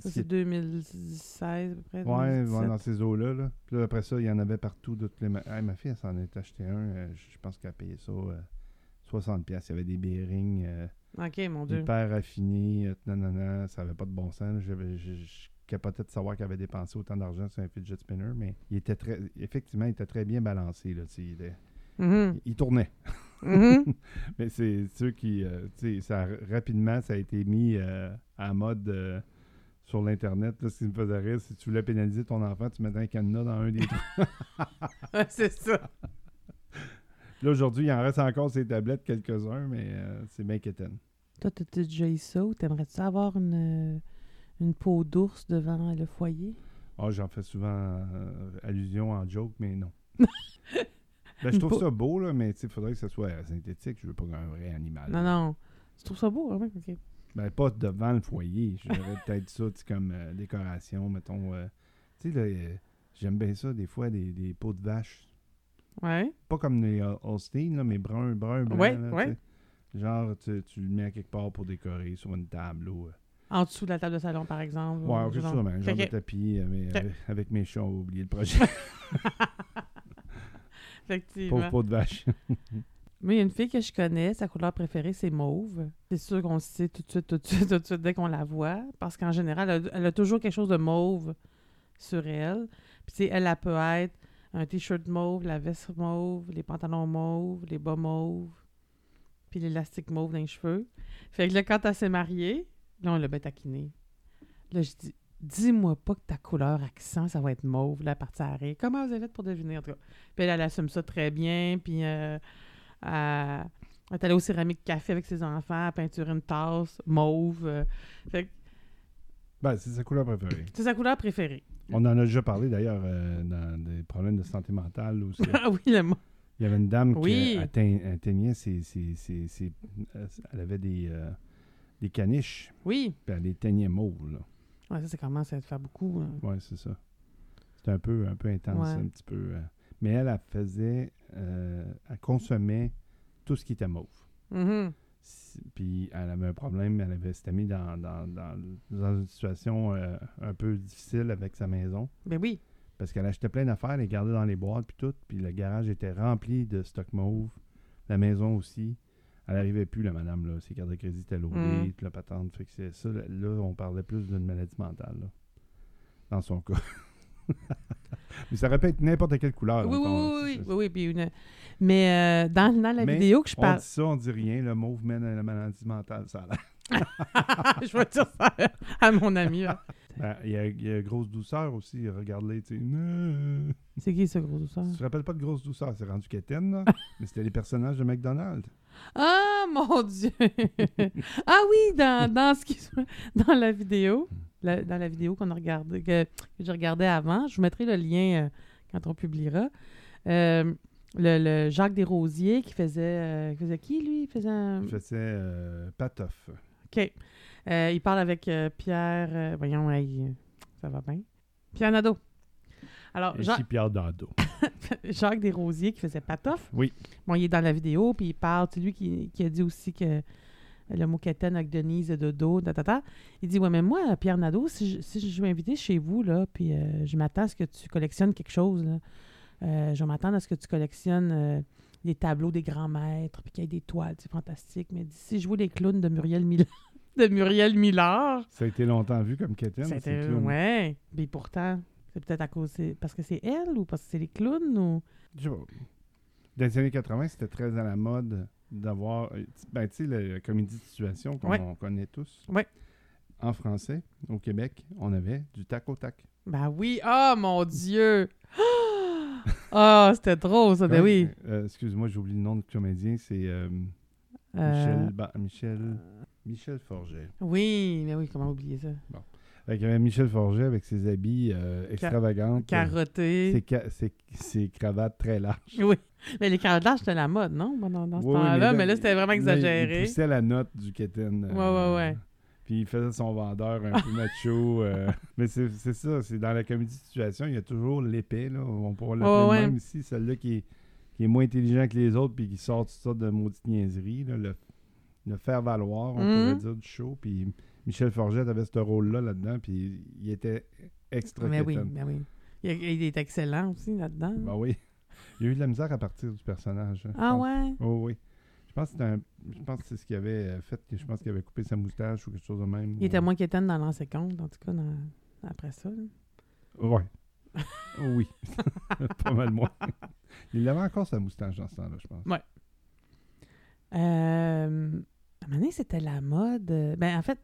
c'est- c'est 2016, à peu près. Ouais, 2017. ouais, dans ces eaux-là. Là. Puis là, après ça, il y en avait partout. de toutes les ma... Hey, ma fille, elle s'en est acheté un. euh, je pense qu'elle a payé ça euh, 60$. piastres. Il y avait des bearings euh, Ok, mon Dieu. hyper affinés. euh, non, non, non, ça avait pas de bon sens. Je, je capotais de savoir qu'elle avait dépensé autant d'argent sur un fidget spinner. Mais il était très, effectivement, il était très bien balancé. Là, tu sais, il, était- Mhm. il tournait. Mhm. <laughs> Mais c'est ceux qui. euh, tu sais, ça, rapidement, ça a été mis euh, en mode. euh, sur l'Internet, ce qui me faisait rire, si tu voulais pénaliser ton enfant, tu mettais un cadenas dans un des <laughs> Ouais, c'est ça. Là, aujourd'hui, il en reste encore ces tablettes, quelques-uns, mais euh, c'est bien. Toi, t'as t'as déjà eu ça ou t'aimerais-tu avoir une, euh, une peau d'ours devant le foyer? Ah, j'en fais souvent euh, allusion en joke, mais non. <laughs> Ben, je trouve ça beau, là, mais il faudrait que ce soit synthétique. Je veux pas un vrai animal. Non, non. Tu trouves ça beau, hein? Ok. Ben, pas devant le foyer. J'aurais <laughs> peut-être ça comme euh, décoration, mettons. euh, tu sais, là, euh, j'aime bien ça, des fois, des, des peaux de vache. Ouais. Pas comme les Hol- Holstein, là, mais brun, brun, blanc. Ouais, là, ouais. Genre, tu, tu le mets à quelque part pour décorer sur une table. Ou, euh, En dessous de la table de salon, par exemple. Ouais, ou genre- genre de tapis euh, mais Ok. avec, avec mes chats, on a oublié le projet. <laughs> Effectivement. Pauvre peau de vache. <laughs> Moi, il y a une fille que je connais, sa couleur préférée, c'est mauve. C'est sûr qu'on le sait tout de suite, tout de suite, tout de suite, dès qu'on la voit. Parce qu'en général, elle a, elle a toujours quelque chose de mauve sur elle. Puis, elle, elle peut être un t-shirt mauve, la veste mauve, les pantalons mauves, les bas mauves, puis l'élastique mauve dans les cheveux. Fait que là, quand elle s'est mariée, là, on l'a bien taquinée. Là, je dis, dis-moi pas que ta couleur accent, ça va être mauve, la partie arrêt. Comment vous avez fait pour deviner, en tout cas? Puis elle, elle assume ça très bien, puis euh, elle, elle est allée au céramique café avec ses enfants, elle peinture une tasse mauve. euh. fait que Ben, c'est sa couleur préférée. c'est sa couleur préférée. On en a déjà parlé d'ailleurs euh, dans des problèmes de santé mentale c'est- <laughs> ah oui, le mot. il y avait une dame Oui. qui atteint- atteignait ses, ses- ses- ses- euh, Elle avait des, euh, des caniches, Oui. puis elle les teignait mauves. Là. Ouais, ça, ça commence à te faire beaucoup. hein. Ouais, c'est ça. C'était un peu, un peu intense, Ouais. un petit peu. euh. Mais elle, elle faisait. euh, elle consommait tout ce qui était mauve. Mhm. Si- Puis elle avait un problème, elle avait s'était mis dans, dans, dans, dans une situation euh, un peu difficile avec sa maison. Ben oui. Parce qu'elle achetait plein d'affaires, elle les gardait dans les boîtes, puis tout. Puis le garage était rempli de stock mauve. La maison aussi. Elle n'arrivait plus, la madame, là. Ses cartes de crédit étaient loadées, Mm. la patente. Fait que c'est ça. Là, on parlait plus d'une maladie mentale, là. Dans son cas. <laughs> Mais ça répète n'importe quelle couleur. Oui, oui, oui, oui, ça. oui, oui, puis une- Mais euh, dans, dans la Mais vidéo que je On parle. dit ça, on dit rien. Le mauve mène à la maladie mentale, ça a l'air. <laughs> je vais dire ça à mon ami. Ben, Il y, y a grosse douceur aussi. Regarde-les, tu sais. Non. C'est qui ce gros douceur? Tu te rappelles pas de grosse douceur? C'est rendu quétaine, là. <laughs> Mais c'était les personnages de McDonald's. Ah, mon Dieu! <laughs> ah oui, dans, dans, ce qui, dans la vidéo, la- dans la vidéo qu'on a regardé, que, que j'ai regardé avant, je vous mettrai le lien euh, quand on publiera. Euh, le, le Jacques Desrosiers qui faisait, euh, qui faisait qui, lui? Il faisait un... Il faisait Patoff. OK. Il parle avec Pierre... voyons, ça va bien? Pierre Nadeau. Alors, Et Jacques- J. Pierre Dado. <laughs> Jacques Desrosiers qui faisait Patoff. Oui. Bon, il est dans la vidéo, puis il parle. C'est lui qui, qui a dit aussi que le mot quétaine avec Denise Dodo, ta, ta, ta. Il dit Ouais, mais moi, Pierre Nadeau, si je, si je chez vous, là, puis euh, je m'attends à ce que tu collectionnes quelque chose, là. Euh, je m'attends à ce que tu collectionnes euh, des tableaux des grands maîtres, puis qu'il y ait des toiles, c'est fantastique. Mais si je vois les clowns de Muriel Miller, <laughs> de Muriel Miller, Ça a été longtemps vu comme quétaine. c'était. Ouais. Puis pourtant, c'est peut-être à cause. Parce que c'est elle ou parce que c'est les clowns ou? Je sais pas. Dans les années 80, c'était très à la mode d'avoir. euh, Ben, tu sais, la, comédie de situation qu'on Ouais. connaît tous. Ouais. En français, au Québec, on avait du tac au tac. Ben oui. Oh mon Dieu! <gasps> Ah, c'était drôle, ça. Ben oui. Euh, Excuse-moi, j'ai oublié le nom du comédien. C'est euh, Euh, Michel, Ba- Michel, Michel Forget. Oui, mais oui, comment oublier ça? Fait qu'il y avait Michel Forget avec ses habits euh, extravagants. Carotté. Ses, ca- ses- ses cravates très larges. Oui. Mais les carottes larges, c'était la mode, non? Dans, dans ce Oui, oui, temps-là? Mais là, c'était vraiment exagéré. Il poussait la note du keten. Ouais, ouais, ouais. Puis il faisait son vendeur un peu macho. euh, <laughs> mais c'est ça, c'est dans la comédie de situation, il y a toujours l'épée, là. On pourrait l'appeler ouais. même ici, celle-là qui est, qui est moins intelligent que les autres, puis qui sort toutes sortes de maudites niaiseries, là, le, le faire valoir, on Mhm. pourrait dire, du show. Puis Michel Forget avait ce rôle-là là-dedans, puis il était extra Mais oui, mais oui. Il, il est excellent aussi là-dedans. Ben oui. Il y a eu de la misère à partir du personnage. hein, ah ouais? Oh oui. Je pense que je pense c'est ce qu'il avait euh, fait, que je pense qu'il avait coupé sa moustache ou quelque chose de même. Il était moins qu'étonne dans l'ancien compte, en tout cas, dans- après ça. là. Ouais. <laughs> Oui. <laughs> Pas mal moins. Il avait encore sa moustache dans ce temps-là, je pense. Euh, à un moment donné, c'était la mode. euh, Ben, en fait,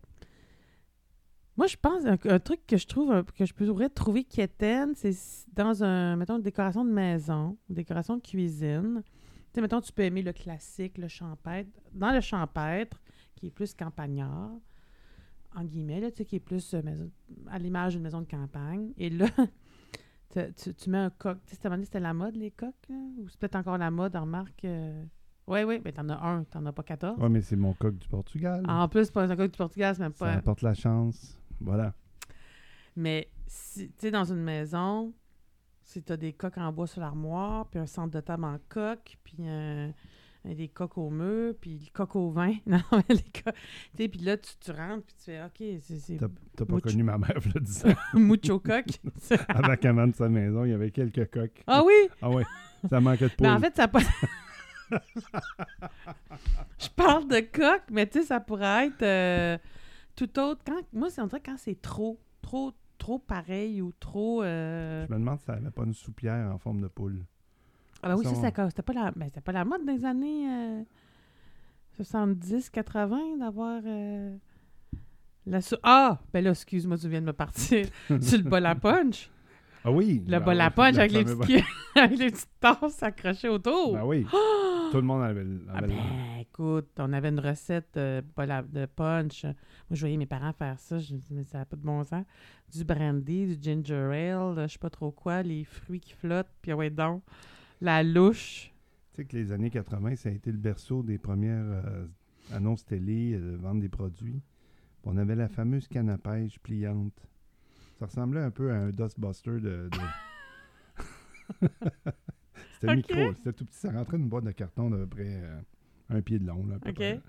moi, je pense, un, un truc que je trouve, que je pourrais trouver quétaine, c'est s- dans un, mettons, une décoration de maison, une décoration de cuisine. Tu sais, mettons, tu peux aimer le classique, le champêtre. Dans le champêtre, qui est plus campagnard, en guillemets, là, tu sais, qui est plus euh, maison- à l'image d'une maison de campagne. Et là, <laughs> tu, tu- mets un coq. Tu sais, c'était la mode, les coques, là? Ou c'est peut-être encore la mode, en remarque. Oui, oui, mais t'en as un, t'en as pas 14. Ouais, mais c'est mon coq du Portugal. En plus, c'est pas un coq du Portugal, c'est même Ça pas. apporte la chance. Voilà. Mais, si, tu sais, dans une maison, si t'as des coques en bois sur l'armoire, puis un centre de table en coque, puis des coques au mur, puis le coq au vin. <laughs> Non, mais les coques. Tu sais, puis là, tu, tu rentres, puis tu fais OK, c'est- T'as pas Mucho. connu ma mère, le disais. <laughs> mucho coq. <laughs> Avant qu'elle vende sa maison, il y avait quelques coques. ah oui! Ah ouais. Ça manquait de poule. Mais en fait, ça pas. Je parle de coq, mais tu sais, ça pourrait être euh, tout autre. Quand, moi, c'est dirait quand c'est trop, trop, trop pareil ou trop. euh, Je me demande si ça n'avait pas une soupière en forme de poule. Ah ben oui, ça, Son- c'est- c'était pas, la... ben, c'était pas la mode des années euh, 70-80 d'avoir. euh, La sou- Ah! Ben là, excuse-moi, tu viens de me partir <laughs> sur le bol à punch. Ah oui! Le bol à punch avec les, petites... <laughs> avec les petites tasses accrochées autour. Ben oui. <gasps> Tout le monde avait, le- Ah ben, le- écoute, on avait une recette à- de punch. Moi, je voyais mes parents faire ça. Je me disais, mais ça n'a pas de bon sens. Du brandy, du ginger ale, je sais pas trop quoi, les fruits qui flottent, puis ouais, donc, la louche. Tu sais que les années 80, ça a été le berceau des premières euh, annonces télé euh, de vente des produits. On avait la fameuse canne à pêche pliante. Ça ressemblait un peu à un Dustbuster de. de- <laughs> c'était micro, c'était tout petit. Ça rentrait dans une boîte de carton d'à peu près euh, un pied de long. Là, Ok. près.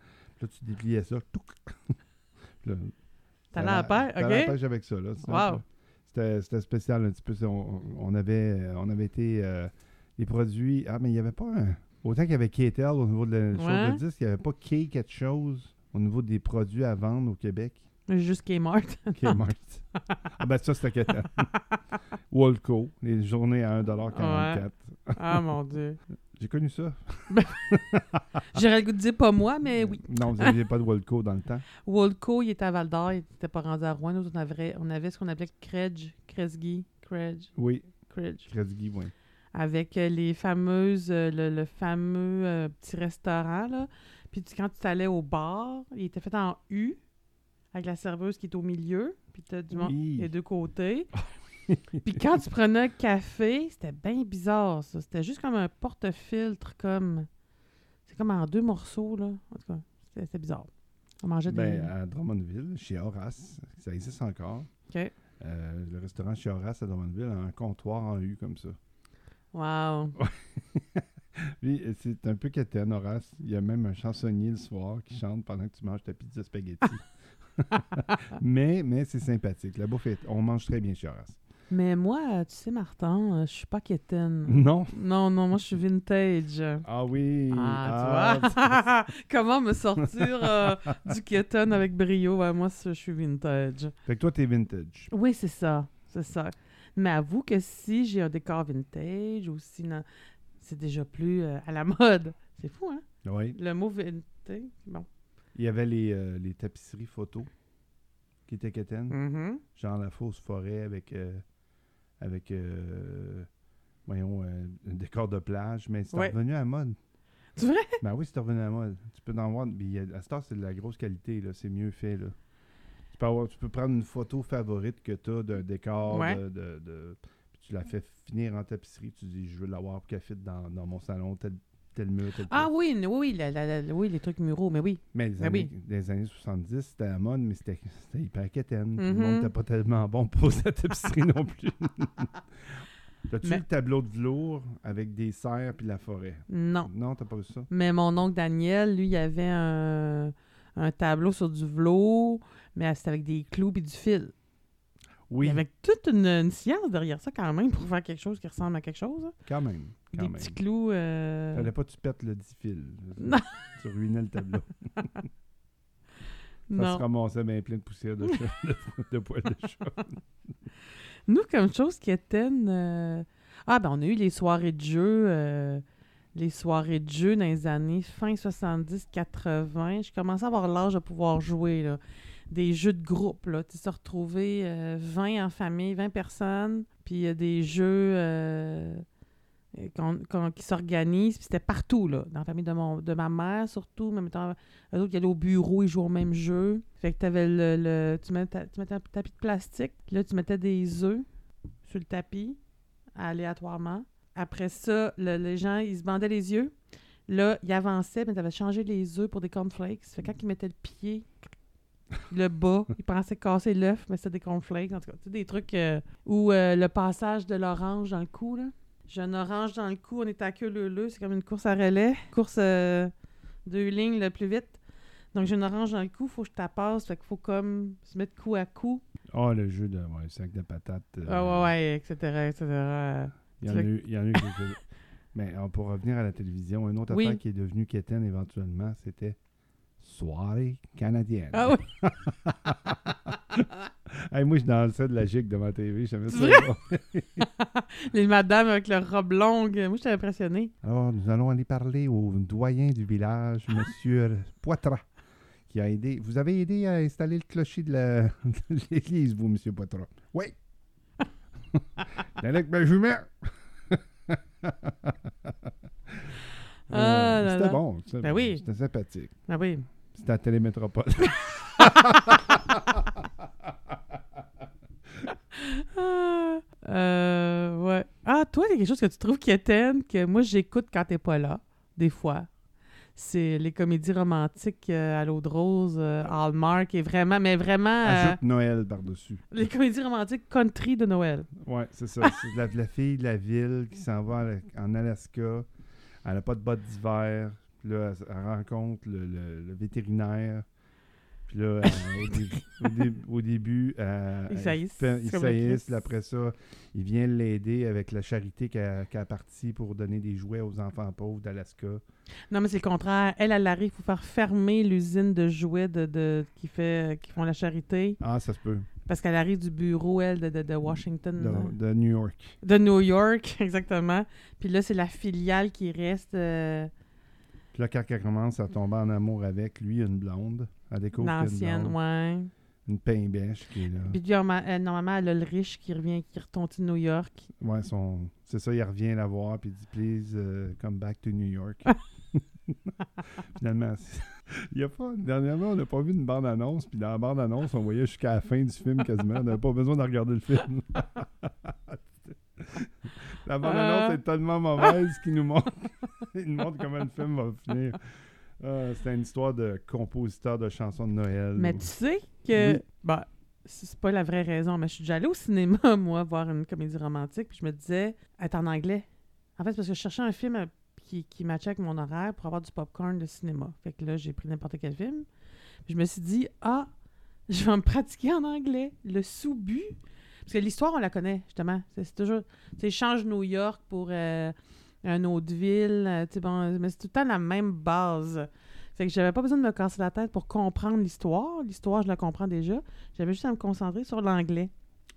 Là, tu dépliais ça. <laughs> T'as la OK? pêche avec ça. Là. Wow. C'était spécial un petit peu. On, on avait, euh, on avait été. euh, les produits. Ah, mais il n'y avait pas un. Autant qu'il y avait K-Tel au niveau de la chose Ouais. de disque, il n'y avait pas K quelque chose au niveau des produits à vendre au Québec. Juste Kmart. <laughs> Kmart. ah, ben ça, c'était K-Tel. <laughs> Walco, les journées à 1,44$. ah, mon Dieu. <laughs> J'ai connu ça. J'aurais le goût de dire pas moi, mais oui. Non, vous n'aviez pas de Walco dans le temps. Walco, il était à Val d'Or, il n'était pas rendu à Rouen. Nous, on avait, on avait ce qu'on appelait Credge, Kresge, Credge, Oui, Credge. Crédit oui. avec euh, les fameuses, euh, le, le fameux euh, petit restaurant, là. Puis tu- quand tu allais au bar, il était fait en U, avec la serveuse qui est au milieu, puis tu as du monde Oui. des deux côtés. <laughs> puis quand tu prenais un café, c'était bien bizarre, ça. C'était juste comme un porte-filtre, comme... C'est comme en deux morceaux, là. En tout cas, c'était c'était bizarre. On mangeait des... Ben, à Drummondville, chez Horace, ça existe encore. OK. Euh, le restaurant chez Horace à Drummondville a un comptoir en U comme ça. Wow. <laughs> Puis euh, c'est un peu quétaine, Horace. Il y a même un chansonnier le soir qui chante pendant que tu manges ta pizza spaghetti. <laughs> mais mais c'est sympathique. La bouffe, est- on mange très bien chez Horace. Mais moi, tu sais, Martin, euh, je suis pas quétaine. Non? Non, non, moi, je suis vintage. Ah oui! Ah, tu vois? <laughs> Comment me sortir euh, du keton avec brio? Ouais, moi, je suis vintage. Fait que toi, t'es vintage. Oui, c'est ça. C'est ça. Mais avoue que si j'ai un décor vintage ou si c'est déjà plus euh, à la <laughs> mode. C'est fou, hein? Oui. Le mot vintage, bon. Il y avait les, euh, les tapisseries photos qui étaient quétaines. Mhm. Genre la fausse forêt avec, euh, avec euh, voyons, un décor de plage. Mais c'est Ouais. revenu à la mode. C'est vrai? Ben oui, c'est revenu à la mode. Tu peux en voir. mais à temps, c'est de la grosse qualité. là. C'est mieux fait. Là. Tu, peux avoir- tu peux prendre une photo favorite que tu as d'un décor. Ouais. De, de- tu la fais finir en tapisserie. Tu dis, je veux l'avoir pour qu'elle dans, dans mon salon, tel mur, tel Ah oui, oui, la- la- la- oui, les trucs muraux, mais oui. Mais les Ben années, les années 70, c'était à la mode, mais c'était hyper quétaine. Puis Le Mhm. monde n'était pas tellement bon pour sa tapisserie non plus. <laughs> T'as-tu Mais- le tableau de velours avec des serres puis la forêt? Non. Non, t'as pas vu ça? Mais mon oncle Daniel, lui, il avait un, un tableau sur du velours, mais c'était avec des clous et du fil. Oui, Il y avait toute une, une science derrière ça quand même pour faire quelque chose qui ressemble à quelque chose. hein. quand même. Quand des même. petits clous. euh, Fallait pas que tu pètes le 10 fils. Non. <laughs> Tu ruinais le tableau. <laughs> Ça se ramassait bien plein de poussière de, chat, <laughs> de, de poils de chat. Nous, comme chose qui était. euh, Ah, ben, on a eu les soirées de jeu. euh, Les soirées de jeu dans les années fin 70-80. Je commençais à avoir l'âge de pouvoir jouer. Là. Des jeux de groupe. Là. Tu se retrouver euh, 20 en famille, 20 personnes. Puis euh, des jeux euh, euh, qui s'organisent. Puis c'était partout, là. Dans la famille de, mon, de ma mère, surtout. Même temps, eux autres qui allaient au bureau, ils jouaient au même jeu. Fait que t'avais le, le- tu, mettais, tu mettais un tapis de plastique. Là, tu mettais des œufs sur le tapis, aléatoirement. Après ça, le- les gens, ils se bandaient les yeux. Là, ils avançaient, mais tu avais changé les œufs pour des cornflakes. Fait que quand ils mettaient le pied, le bas, ils pensaient casser l'œuf, mais c'était des cornflakes. En tout cas, tu sais, des trucs euh, où euh, le passage de l'orange dans le cou, là. J'ai un orange dans le cou, on est à queue leu c'est comme une course à relais. Course euh, deux lignes le plus vite. Donc j'ai une orange dans le cou, faut que je tapasse, fait qu'il faut comme se mettre coup à coup. Oh, le jeu de ouais, sac de patates. Ah ouais, ouais, etc., etc. Il y en a eu, il y en a eu quelques- Mais pour revenir à la télévision, une autre Oui. affaire qui est devenue quétaine éventuellement, c'était Soirée canadienne. Ah oui, <laughs> Hey, moi, je dansais de la gigue devant la TV. J'aimais ça. Les madames avec leur robe longue. Moi, j'étais impressionnée. Alors, nous allons aller parler au doyen du village, <laughs> Monsieur Poitras, qui a aidé. Vous avez aidé à installer le clocher de <laughs> l'église, vous, Monsieur Poitras? Oui. Avec ma jumelle. Ah c'était bon. Ben oui. C'était sympathique. Ah oui. C'était à Télémétropole. Ah, <laughs> euh, ouais. Ah, toi, il y a quelque chose que tu trouves quétaine, que moi, j'écoute quand t'es pas là, des fois. C'est les comédies romantiques euh, à l'eau de rose, euh, Hallmark, et vraiment, mais vraiment, euh, Ajoute Noël par-dessus. les comédies romantiques country de Noël. Ouais, c'est ça. C'est la, la fille de la ville qui s'en va en Alaska. Elle n'a pas de bottes d'hiver. Puis là, elle, elle rencontre le, le- le vétérinaire. Puis là, elle- au, dé- <laughs> au dé- au début, euh, Ils elle saillissent, ils saillissent. Après ça, il vient l'aider avec la charité qu'elle qu'elle a partie pour donner des jouets aux enfants pauvres d'Alaska. Non, mais c'est le contraire. Elle, elle arrive pour faire fermer l'usine de jouets de, de- qui, fait, qui font la charité. Ah, ça se peut. Parce qu'elle arrive du bureau, elle, de, de, de Washington. De, de New York. De New York, <laughs> exactement. Puis là, c'est la filiale qui reste euh, Puis là, quand elle commence à tomber en amour avec lui, une blonde. Elle découvre une blonde, ouais. une pain bêche qui est là. Puis normalement, elle, normalement, elle a le riche qui revient, qui retourne de New York. Ouais, son... c'est ça, il revient la voir puis il dit Please uh, come back to New York. <laughs> Finalement, <laughs> il y a pas. Dernièrement, on n'a pas vu une bande-annonce, puis dans la bande-annonce, on voyait jusqu'à la fin du film quasiment. On n'avait pas besoin de regarder le film. <laughs> la bande-annonce Ah. est tellement mauvaise qu'il nous montre, <laughs> il nous montre comment le film va finir. Ah, C'était une histoire de compositeur de chansons de Noël. Mais tu sais que. Oui. Bah, c'est c'est pas la vraie raison, mais je suis déjà allée au cinéma, <laughs> moi, voir une comédie romantique, puis je me disais, est en anglais. En fait, c'est parce que je cherchais un film euh, qui, qui matchait avec mon horaire pour avoir du popcorn de cinéma. Fait que là, j'ai pris n'importe quel film. Puis je me suis dit, ah, je vais me pratiquer en anglais. Le sous-but. Parce que l'histoire, on la connaît, justement. C'est toujours. Tu sais, change New York pour euh, un autre ville. euh, bon, mais c'est tout le temps la même base. Fait que j'avais pas besoin de me casser la tête pour comprendre l'histoire. L'histoire, je la comprends déjà. J'avais juste à me concentrer sur l'anglais.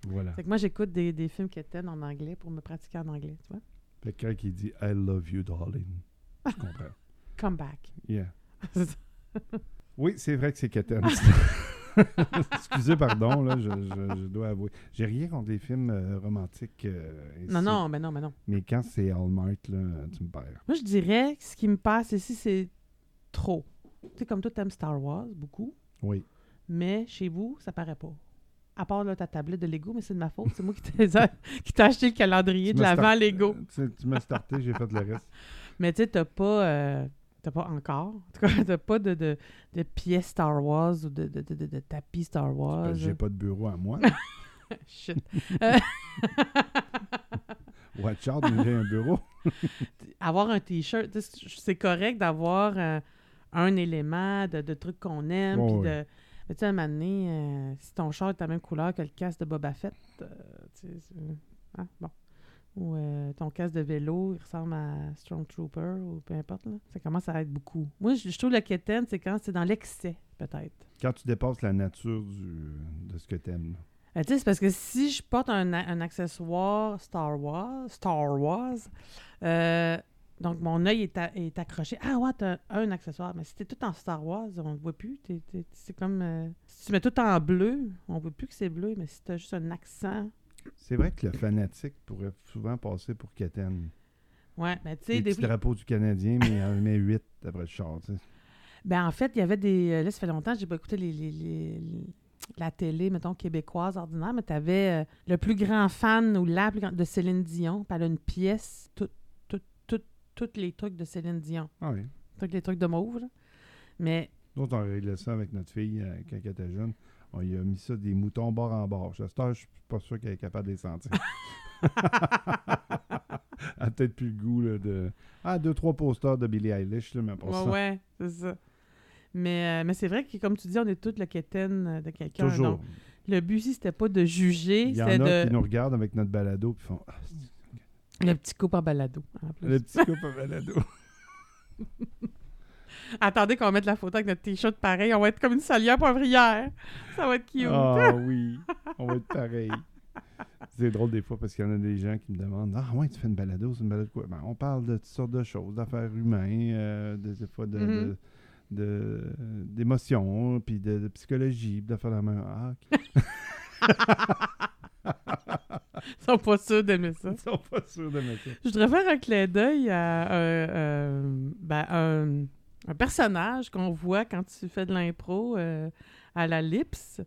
Voilà. Fait que moi, j'écoute des, des films qui étaient en anglais pour me pratiquer en anglais, tu vois. Quelqu'un qui dit I love you, darling. Je comprends. <laughs> come back. Yeah. <laughs> Oui, c'est vrai que c'est <laughs> quétaine. <laughs> Excusez, pardon, là, je, je- je dois avouer. J'ai rien contre les films euh, romantiques. euh, non, non, mais non, mais non. Mais quand c'est Hallmark, là, tu me perds. Moi, je dirais que ce qui me passe ici, c'est trop. Tu sais, comme toi, t'aimes Star Wars beaucoup, Oui. mais chez vous, ça paraît pas. À part là, ta tablette de Lego, mais c'est de ma faute. C'est moi qui t'ai <laughs> qui acheté le calendrier Tu de l'avant Lego. Tu, tu m'as starté, j'ai fait le reste. <laughs> Mais tu sais, t'as pas. euh, t'as pas encore. En tout cas, <laughs> t'as pas de, de, de pièces Star Wars ou de, de, de, tapis Star Wars. J'ai pas de bureau à moi. <laughs> Shit. Euh, Watch out, j'ai un bureau. <laughs> avoir un t-shirt, c'est correct d'avoir euh, un élément de, de trucs qu'on aime. De, mais tu sais, à un moment donné, euh, si ton shirt est la même couleur que le casque de Boba Fett, euh, tu sais, ah, bon. Ou euh, ton casque de vélo, il ressemble à Stormtrooper ou peu importe. Là. Ça commence à être beaucoup. Moi, je, je trouve le quétaine, c'est quand c'est dans l'excès, peut-être. Quand tu dépasses la nature du, de ce que t'aimes. Euh, tu sais, c'est parce que si je porte un, un accessoire Star Wars, Star Wars, euh, donc mon œil est, est accroché. Ah ouais, t'as un accessoire. Mais si t'es tout en Star Wars, on ne voit plus. C'est comme. si tu mets tout en bleu, on voit plus que c'est bleu. Mais si t'as juste un accent. C'est vrai que le fanatique pourrait souvent passer pour quétaine. Ouais, mais tu sais, des petits drapeaux du Canadien, mais il en <laughs> met 8 après le char. tu sais. Ben en fait, il y avait des. euh, Là, ça fait longtemps que j'ai pas écouté les, les- les- les- la télé, mettons, québécoise ordinaire, mais tu avais le plus grand fan ou la plus grande de Céline Dion. Puis elle a une pièce, tout, tout, tout, tous les trucs de Céline Dion. Ah oui. Tous les trucs de mauve, là. Mais Nous, autres, on réglait ça avec notre fille euh, quand elle était jeune. On lui a mis ça des moutons bord en bord. À cette heure, je suis pas sûr qu'elle est capable de les sentir. <laughs> elle a peut-être plus le goût là, de. Ah, deux, trois posters de Billie Eilish, là, mais pas ouais, ça. ouais, c'est ça. Mais, euh, mais c'est vrai que, comme tu dis, on est tous le quétaine euh, de quelqu'un. Toujours. Donc, le but ici, c'était pas de juger, Il y en a c'était qui de. nous regardent avec notre balado et font Ah, Le petit couple en balado. en plus. le petit couple à balado. <laughs> Attendez qu'on mette la photo avec notre t-shirt pareil. On va être comme une salière poivrière. Ça va être cute. Ah <laughs> oui, on va être pareil. C'est drôle des fois parce qu'il y en a des gens qui me demandent Ah ouais, tu fais une balado, c'est une balado de quoi Ben, On parle de toutes sortes de choses, d'affaires humaines, euh, de- des fois de, Mhm. de- de- d'émotions, puis de, de psychologie, puis d'affaires de la main. Ah, ok. Ils sont pas sûrs d'aimer ça. Ils sont pas sûrs de mettre ça. Je voudrais faire un clin d'œil à euh, euh, ben, un, un personnage qu'on voit quand tu fais de l'impro euh, à la Lips.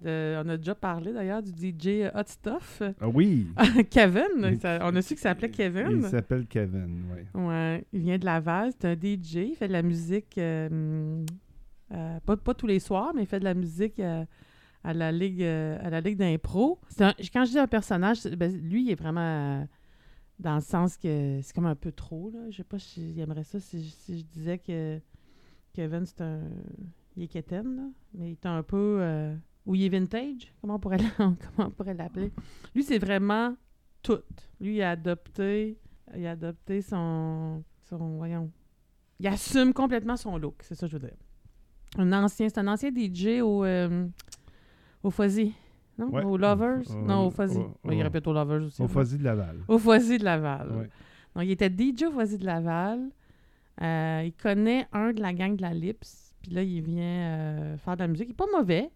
De- on a déjà parlé d'ailleurs du DJ Hot Stuff. Ah oui <laughs> Kevin, ça- on a su qu'il s'appelait Kevin. Il s'appelle Kevin, oui. Ouais, il vient de Laval, c'est un DJ, il fait de la musique, euh, euh, pas, pas tous les soirs, mais il fait de la musique à la ligue à la ligue d'impro. C'est un- Quand je dis un personnage, c'est- ben, lui, il est vraiment dans le sens que c'est comme un peu trop. Là. Je sais pas si j'aimerais ça si, je- disais que Kevin, c'est un... Il est là, mais il est un peu... euh, ou il est vintage, <laughs> comment on pourrait l'appeler? Lui, c'est vraiment tout. Lui, il a adopté il a adopté son, son. Voyons. Il assume complètement son look, c'est ça que je veux dire. Un ancien, c'est un ancien DJ au. euh, au. Non? Ouais. Lovers? Au- non, au Fuzzy. au- Ouais, il répète au Lovers aussi. Au. Fuzzy de Laval. Au Fuzzy de Laval. Ouais. Donc, il était DJ au Fuzzy de Laval. Euh, il connaît un de la gang de la Lips. Puis là, il vient euh, faire de la musique. Il est pas mauvais.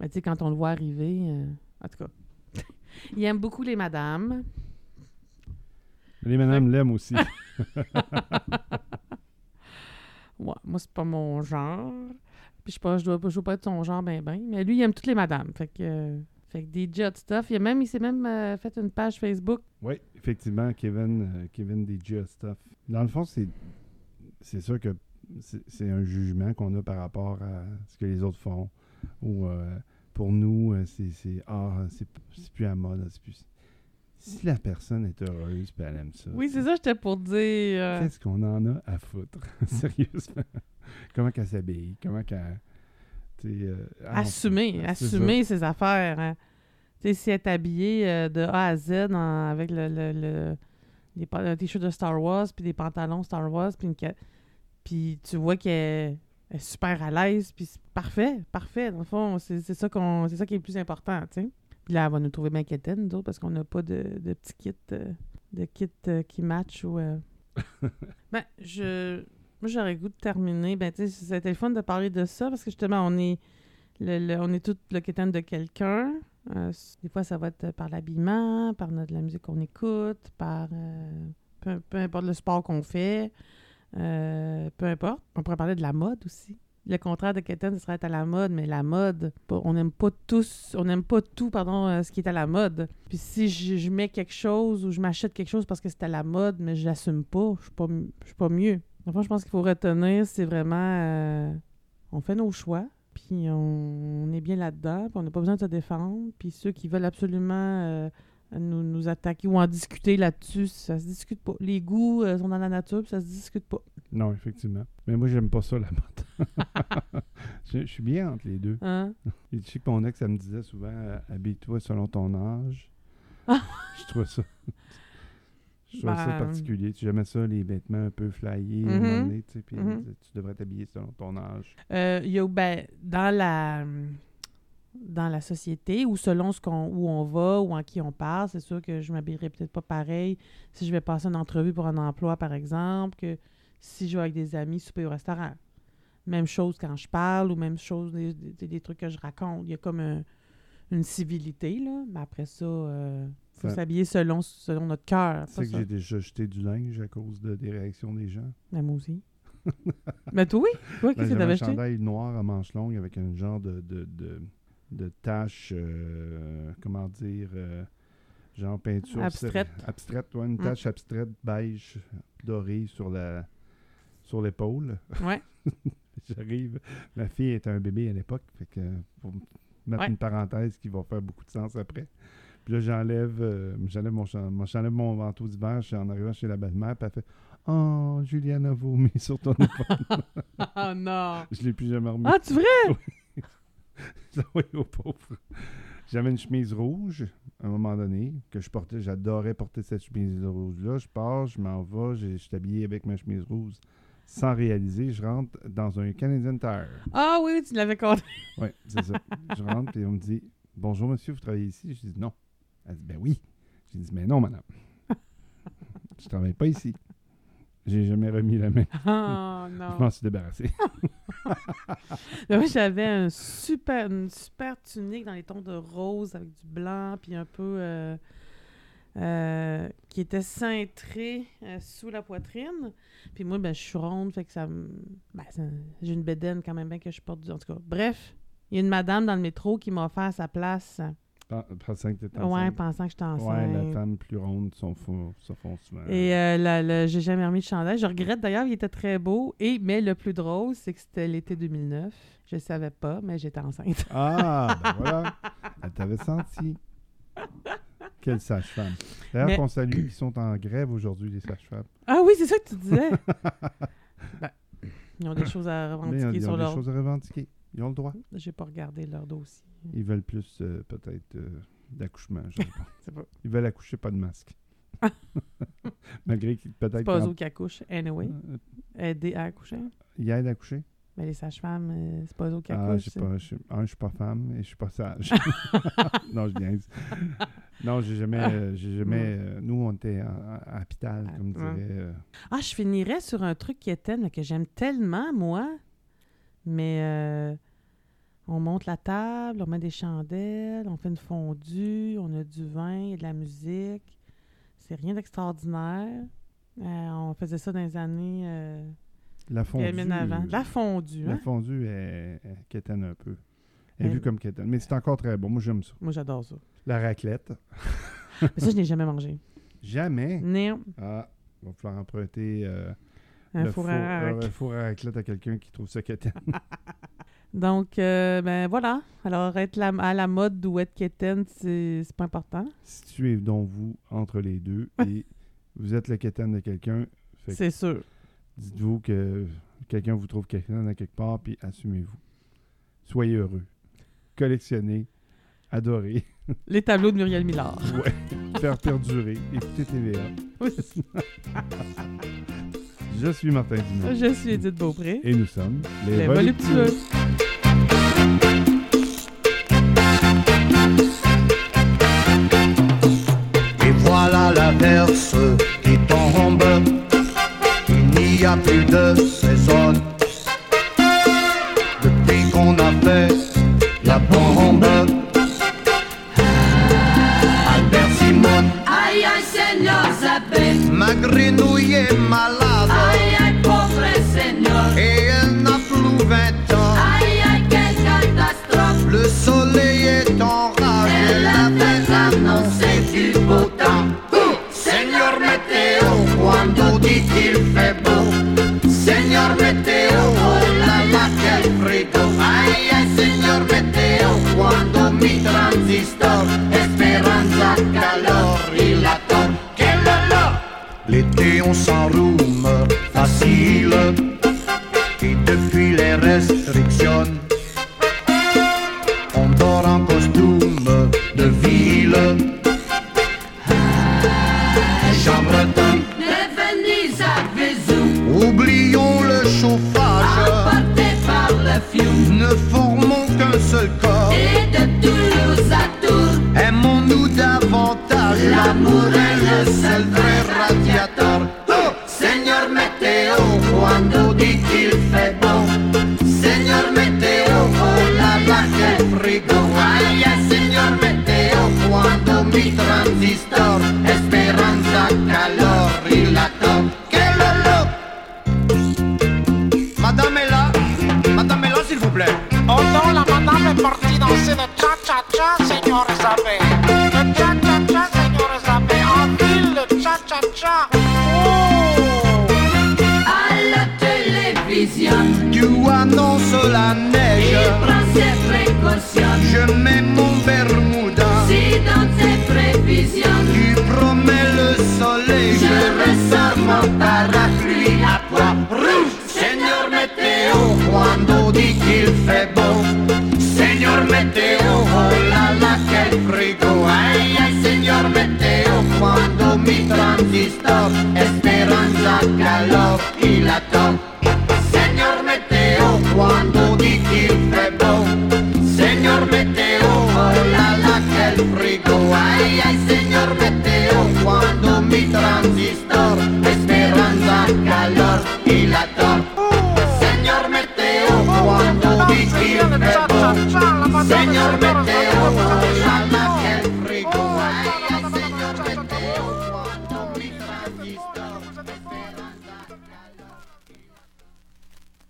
Mais tu sais, quand on le voit arriver, euh, en tout cas, <laughs> il aime beaucoup les madames. Les madames l'aiment aussi. <laughs> Ouais, moi, c'est pas mon genre. Puis je sais pas, je dois, je dois pas être son genre ben ben. Mais lui, il aime toutes les madames. Fait que, euh, fait que stuff. Il, a même, il s'est même euh, fait une page Facebook. Oui, effectivement, Kevin, euh, Kevin DJ Stuff. Dans le fond, c'est c'est sûr que c'est un jugement qu'on a par rapport à ce que les autres font. Ou euh, pour nous, euh, c'est c'est ah, c'est c'est plus à mode. c'est plus- Si la personne est heureuse et elle aime ça. Oui, c'est ça, j'étais pour dire. Qu'est-ce qu'on en a à foutre? <laughs> Sérieusement. Comment qu'elle s'habille? Comment qu'elle. euh, ah, assumer, assumer ses affaires. hein. Tu sais, si elle est habillée euh, de A à Z en- avec le, le, le- les un t-shirt de Star Wars, puis des pantalons Star Wars, puis une ca- puis tu vois qu'elle elle est super à l'aise, puis c'est parfait, parfait. Dans le fond, c'est ça, qu'on c'est ça qui est le plus important, tu sais. Puis là, elle va nous trouver bien quétaine, nous autres, parce qu'on n'a pas de, de petits kits, euh, de euh, qui matchent ou... <laughs> ben, je... Moi, j'aurais goût de terminer. Ben, tu sais, c'était le fun de parler de ça parce que justement, on est, le, le- on est de quelqu'un. Euh, des fois, ça va être par l'habillement, par notre, la musique qu'on écoute, par euh, peu, peu importe le sport qu'on fait, euh, peu importe. On pourrait parler de la mode aussi. Le contraire de quétaine, ce serait être à la mode, mais la mode, on n'aime pas tous, on n'aime pas tout, pardon, ce qui est à la mode. Puis si je, mets quelque chose ou je m'achète quelque chose parce que c'est à la mode, mais je l'assume pas, je suis pas, suis pas mieux. Enfin, je pense qu'il faut retenir, c'est vraiment, euh, on fait nos choix, puis on, on est bien là-dedans, puis on n'a pas besoin de se défendre. Puis ceux qui veulent absolument euh, nous, nous attaquer ou en discuter là-dessus, ça se discute pas. Les goûts euh, sont dans la nature, puis ça se discute pas. Non, effectivement. Mais moi, j'aime pas ça, la mode. <laughs> je, je suis bien entre les deux. Hein? Et je sais que mon ex, elle me disait souvent habille-toi selon ton âge. <laughs> Je trouve ça. Je trouve ça Ben- particulier. Tu jamais ça, les vêtements un peu flyés, moment donné, tu sais, puis Mhm. disait, tu devrais t'habiller selon ton âge. Euh, il y a, ben, dans la dans la société ou selon ce qu'on où on va ou en qui on parle, c'est sûr que je m'habillerai peut-être pas pareil si je vais passer une entrevue pour un emploi, par exemple, que si je vais avec des amis souper au restaurant. Même chose quand je parle ou même chose des, des- des trucs que je raconte. Il y a comme un- une civilité, là. Mais après ça, il faut Ça- s'habiller selon, selon notre cœur. Tu sais que j'ai déjà jeté du linge à cause de, des réactions des gens. Mais moi aussi. Mais <laughs> toi, oui. Toi, Ben, qu'est-ce que un chandail noir à manches longues avec un genre de, de, de, de tache, euh, comment dire, euh, genre peinture. Abstraite. Abstraite, ouais, une Mm. tache abstraite beige dorée sur la sur l'épaule. Ouais. <laughs> J'arrive. Ma fille était un bébé à l'époque, fait que pour mettre Ouais. une parenthèse qui va faire beaucoup de sens après. Puis là, j'enlève, euh, j'enlève mon, mon- j'enlève mon manteau d'hiver, je suis en arrivant chez la belle-mère, puis elle fait Oh, Juliane a vomi sur ton épaule. Oh <laughs> non! je l'ai plus jamais remis. Ah, tu vrai? <laughs> oui, <laughs> au pauvre. J'avais une chemise rouge à un moment donné que je portais. J'adorais porter cette chemise rouge-là. Je pars, je m'en vais, je suis habillé avec ma chemise rouge. Sans réaliser, je rentre dans un Canadian Tire. Ah oui, tu l'avais compté. <laughs> Oui, c'est ça. Je rentre et on me dit Bonjour monsieur, vous travaillez ici Je dis Non. Elle dit Ben oui. J'ai dit Mais non, madame. <laughs> Je travaille pas ici. J'ai jamais remis la main. Oh Je non. m'en suis débarrassé. <laughs> Moi, j'avais un super, une super tunique dans les tons de rose avec du blanc, puis un peu. euh, euh, qui était cintrée euh, sous la poitrine. Puis moi, ben, je suis ronde, fait que ça. Ben, ça- j'ai une bédaine quand même bien que je porte du. En tout cas, bref, il y a une madame dans le métro qui m'a offert sa place. Pen- Pensant que t'étais Ouais, enceinte. pensant que j'étais Ouais, enceinte. la femme plus ronde s'en font, souvent. Et euh, j'ai jamais remis de chandail. Je regrette d'ailleurs, il était très beau. Et, mais le plus drôle, c'est que c'était l'été 2009. Je ne savais pas, mais j'étais enceinte. Ah, ben <laughs> voilà. Elle t'avait senti. Quelle sage-femme. D'ailleurs, Mais- qu'on salue, qui sont en grève aujourd'hui, les sages-femmes. Ah oui, c'est ça que tu disais. <laughs> Ben, ils ont des choses à Mais ils ont, revendiquer ils ont des choses à revendiquer. Ils ont le droit. J'ai pas regardé leur dossier. Ils veulent plus, euh, peut-être, euh, d'accouchement. je <laughs> sais pas. C'est pas, Ils veulent accoucher, pas de masque. <laughs> Malgré qu'ils peut-être. c'est pas eux qui accouchent, anyway. Euh, Aider à accoucher. Ils aident à accoucher? Mais les sages-femmes, euh, c'est pas eux autres qui Ah, accouchent. pas. je suis- un, je suis pas femme et je suis pas sage. <laughs> non, je niaise. Non, j'ai jamais. euh, j'ai jamais euh, nous, on était en- à l'hôpital, comme Ah, ouais. dirait. euh, Ah, je finirais sur un truc qui est tel, que j'aime tellement, moi. Mais euh, on monte la table, on met des chandelles, on fait une fondue, on a du vin, a de la musique. C'est rien d'extraordinaire. Euh, on faisait ça dans les années euh, la fondue. avant. La fondue, La hein? fondue est, est quétaine un peu. Elle est vue comme quétaine. Mais c'est encore très bon. Moi, j'aime ça. Moi, j'adore ça. La raclette. <laughs> Mais ça, je n'ai jamais mangé. Jamais? Non, Ah, il va falloir emprunter euh, un le four four, à euh, un four à raclette à quelqu'un qui trouve ça quétaine. <laughs> Donc, euh, ben voilà. Alors, être la- à la mode ou être quétaine, c'est pas important. Situez donc vous entre les deux <laughs> et vous êtes le quétaine de quelqu'un. C'est sûr. Dites-vous que quelqu'un vous trouve quétaine à quelque part, puis assumez-vous. Soyez heureux. Collectionnez. Adorez. <laughs> Les tableaux de Muriel Millard. Ouais. Faire perdurer. Écoutez TVA. Oui. <laughs> Je suis Martin Dumont. Je suis Edith Beaupré. Et nous sommes Les voluptueux. Et voilà plus de saison. Depuis qu'on a fait la bombe, Albert Simon. Aïe aïe Seigneur, ça pète. Ma grenouille est malade. Aïe aïe pauvre Seigneur. Et elle n'a plus 20 ans. Aïe aïe quelle catastrophe. Le soleil est en rage. Elle avait annoncé du beau temps. Seigneur météo, dit il fait beau. perfume ne font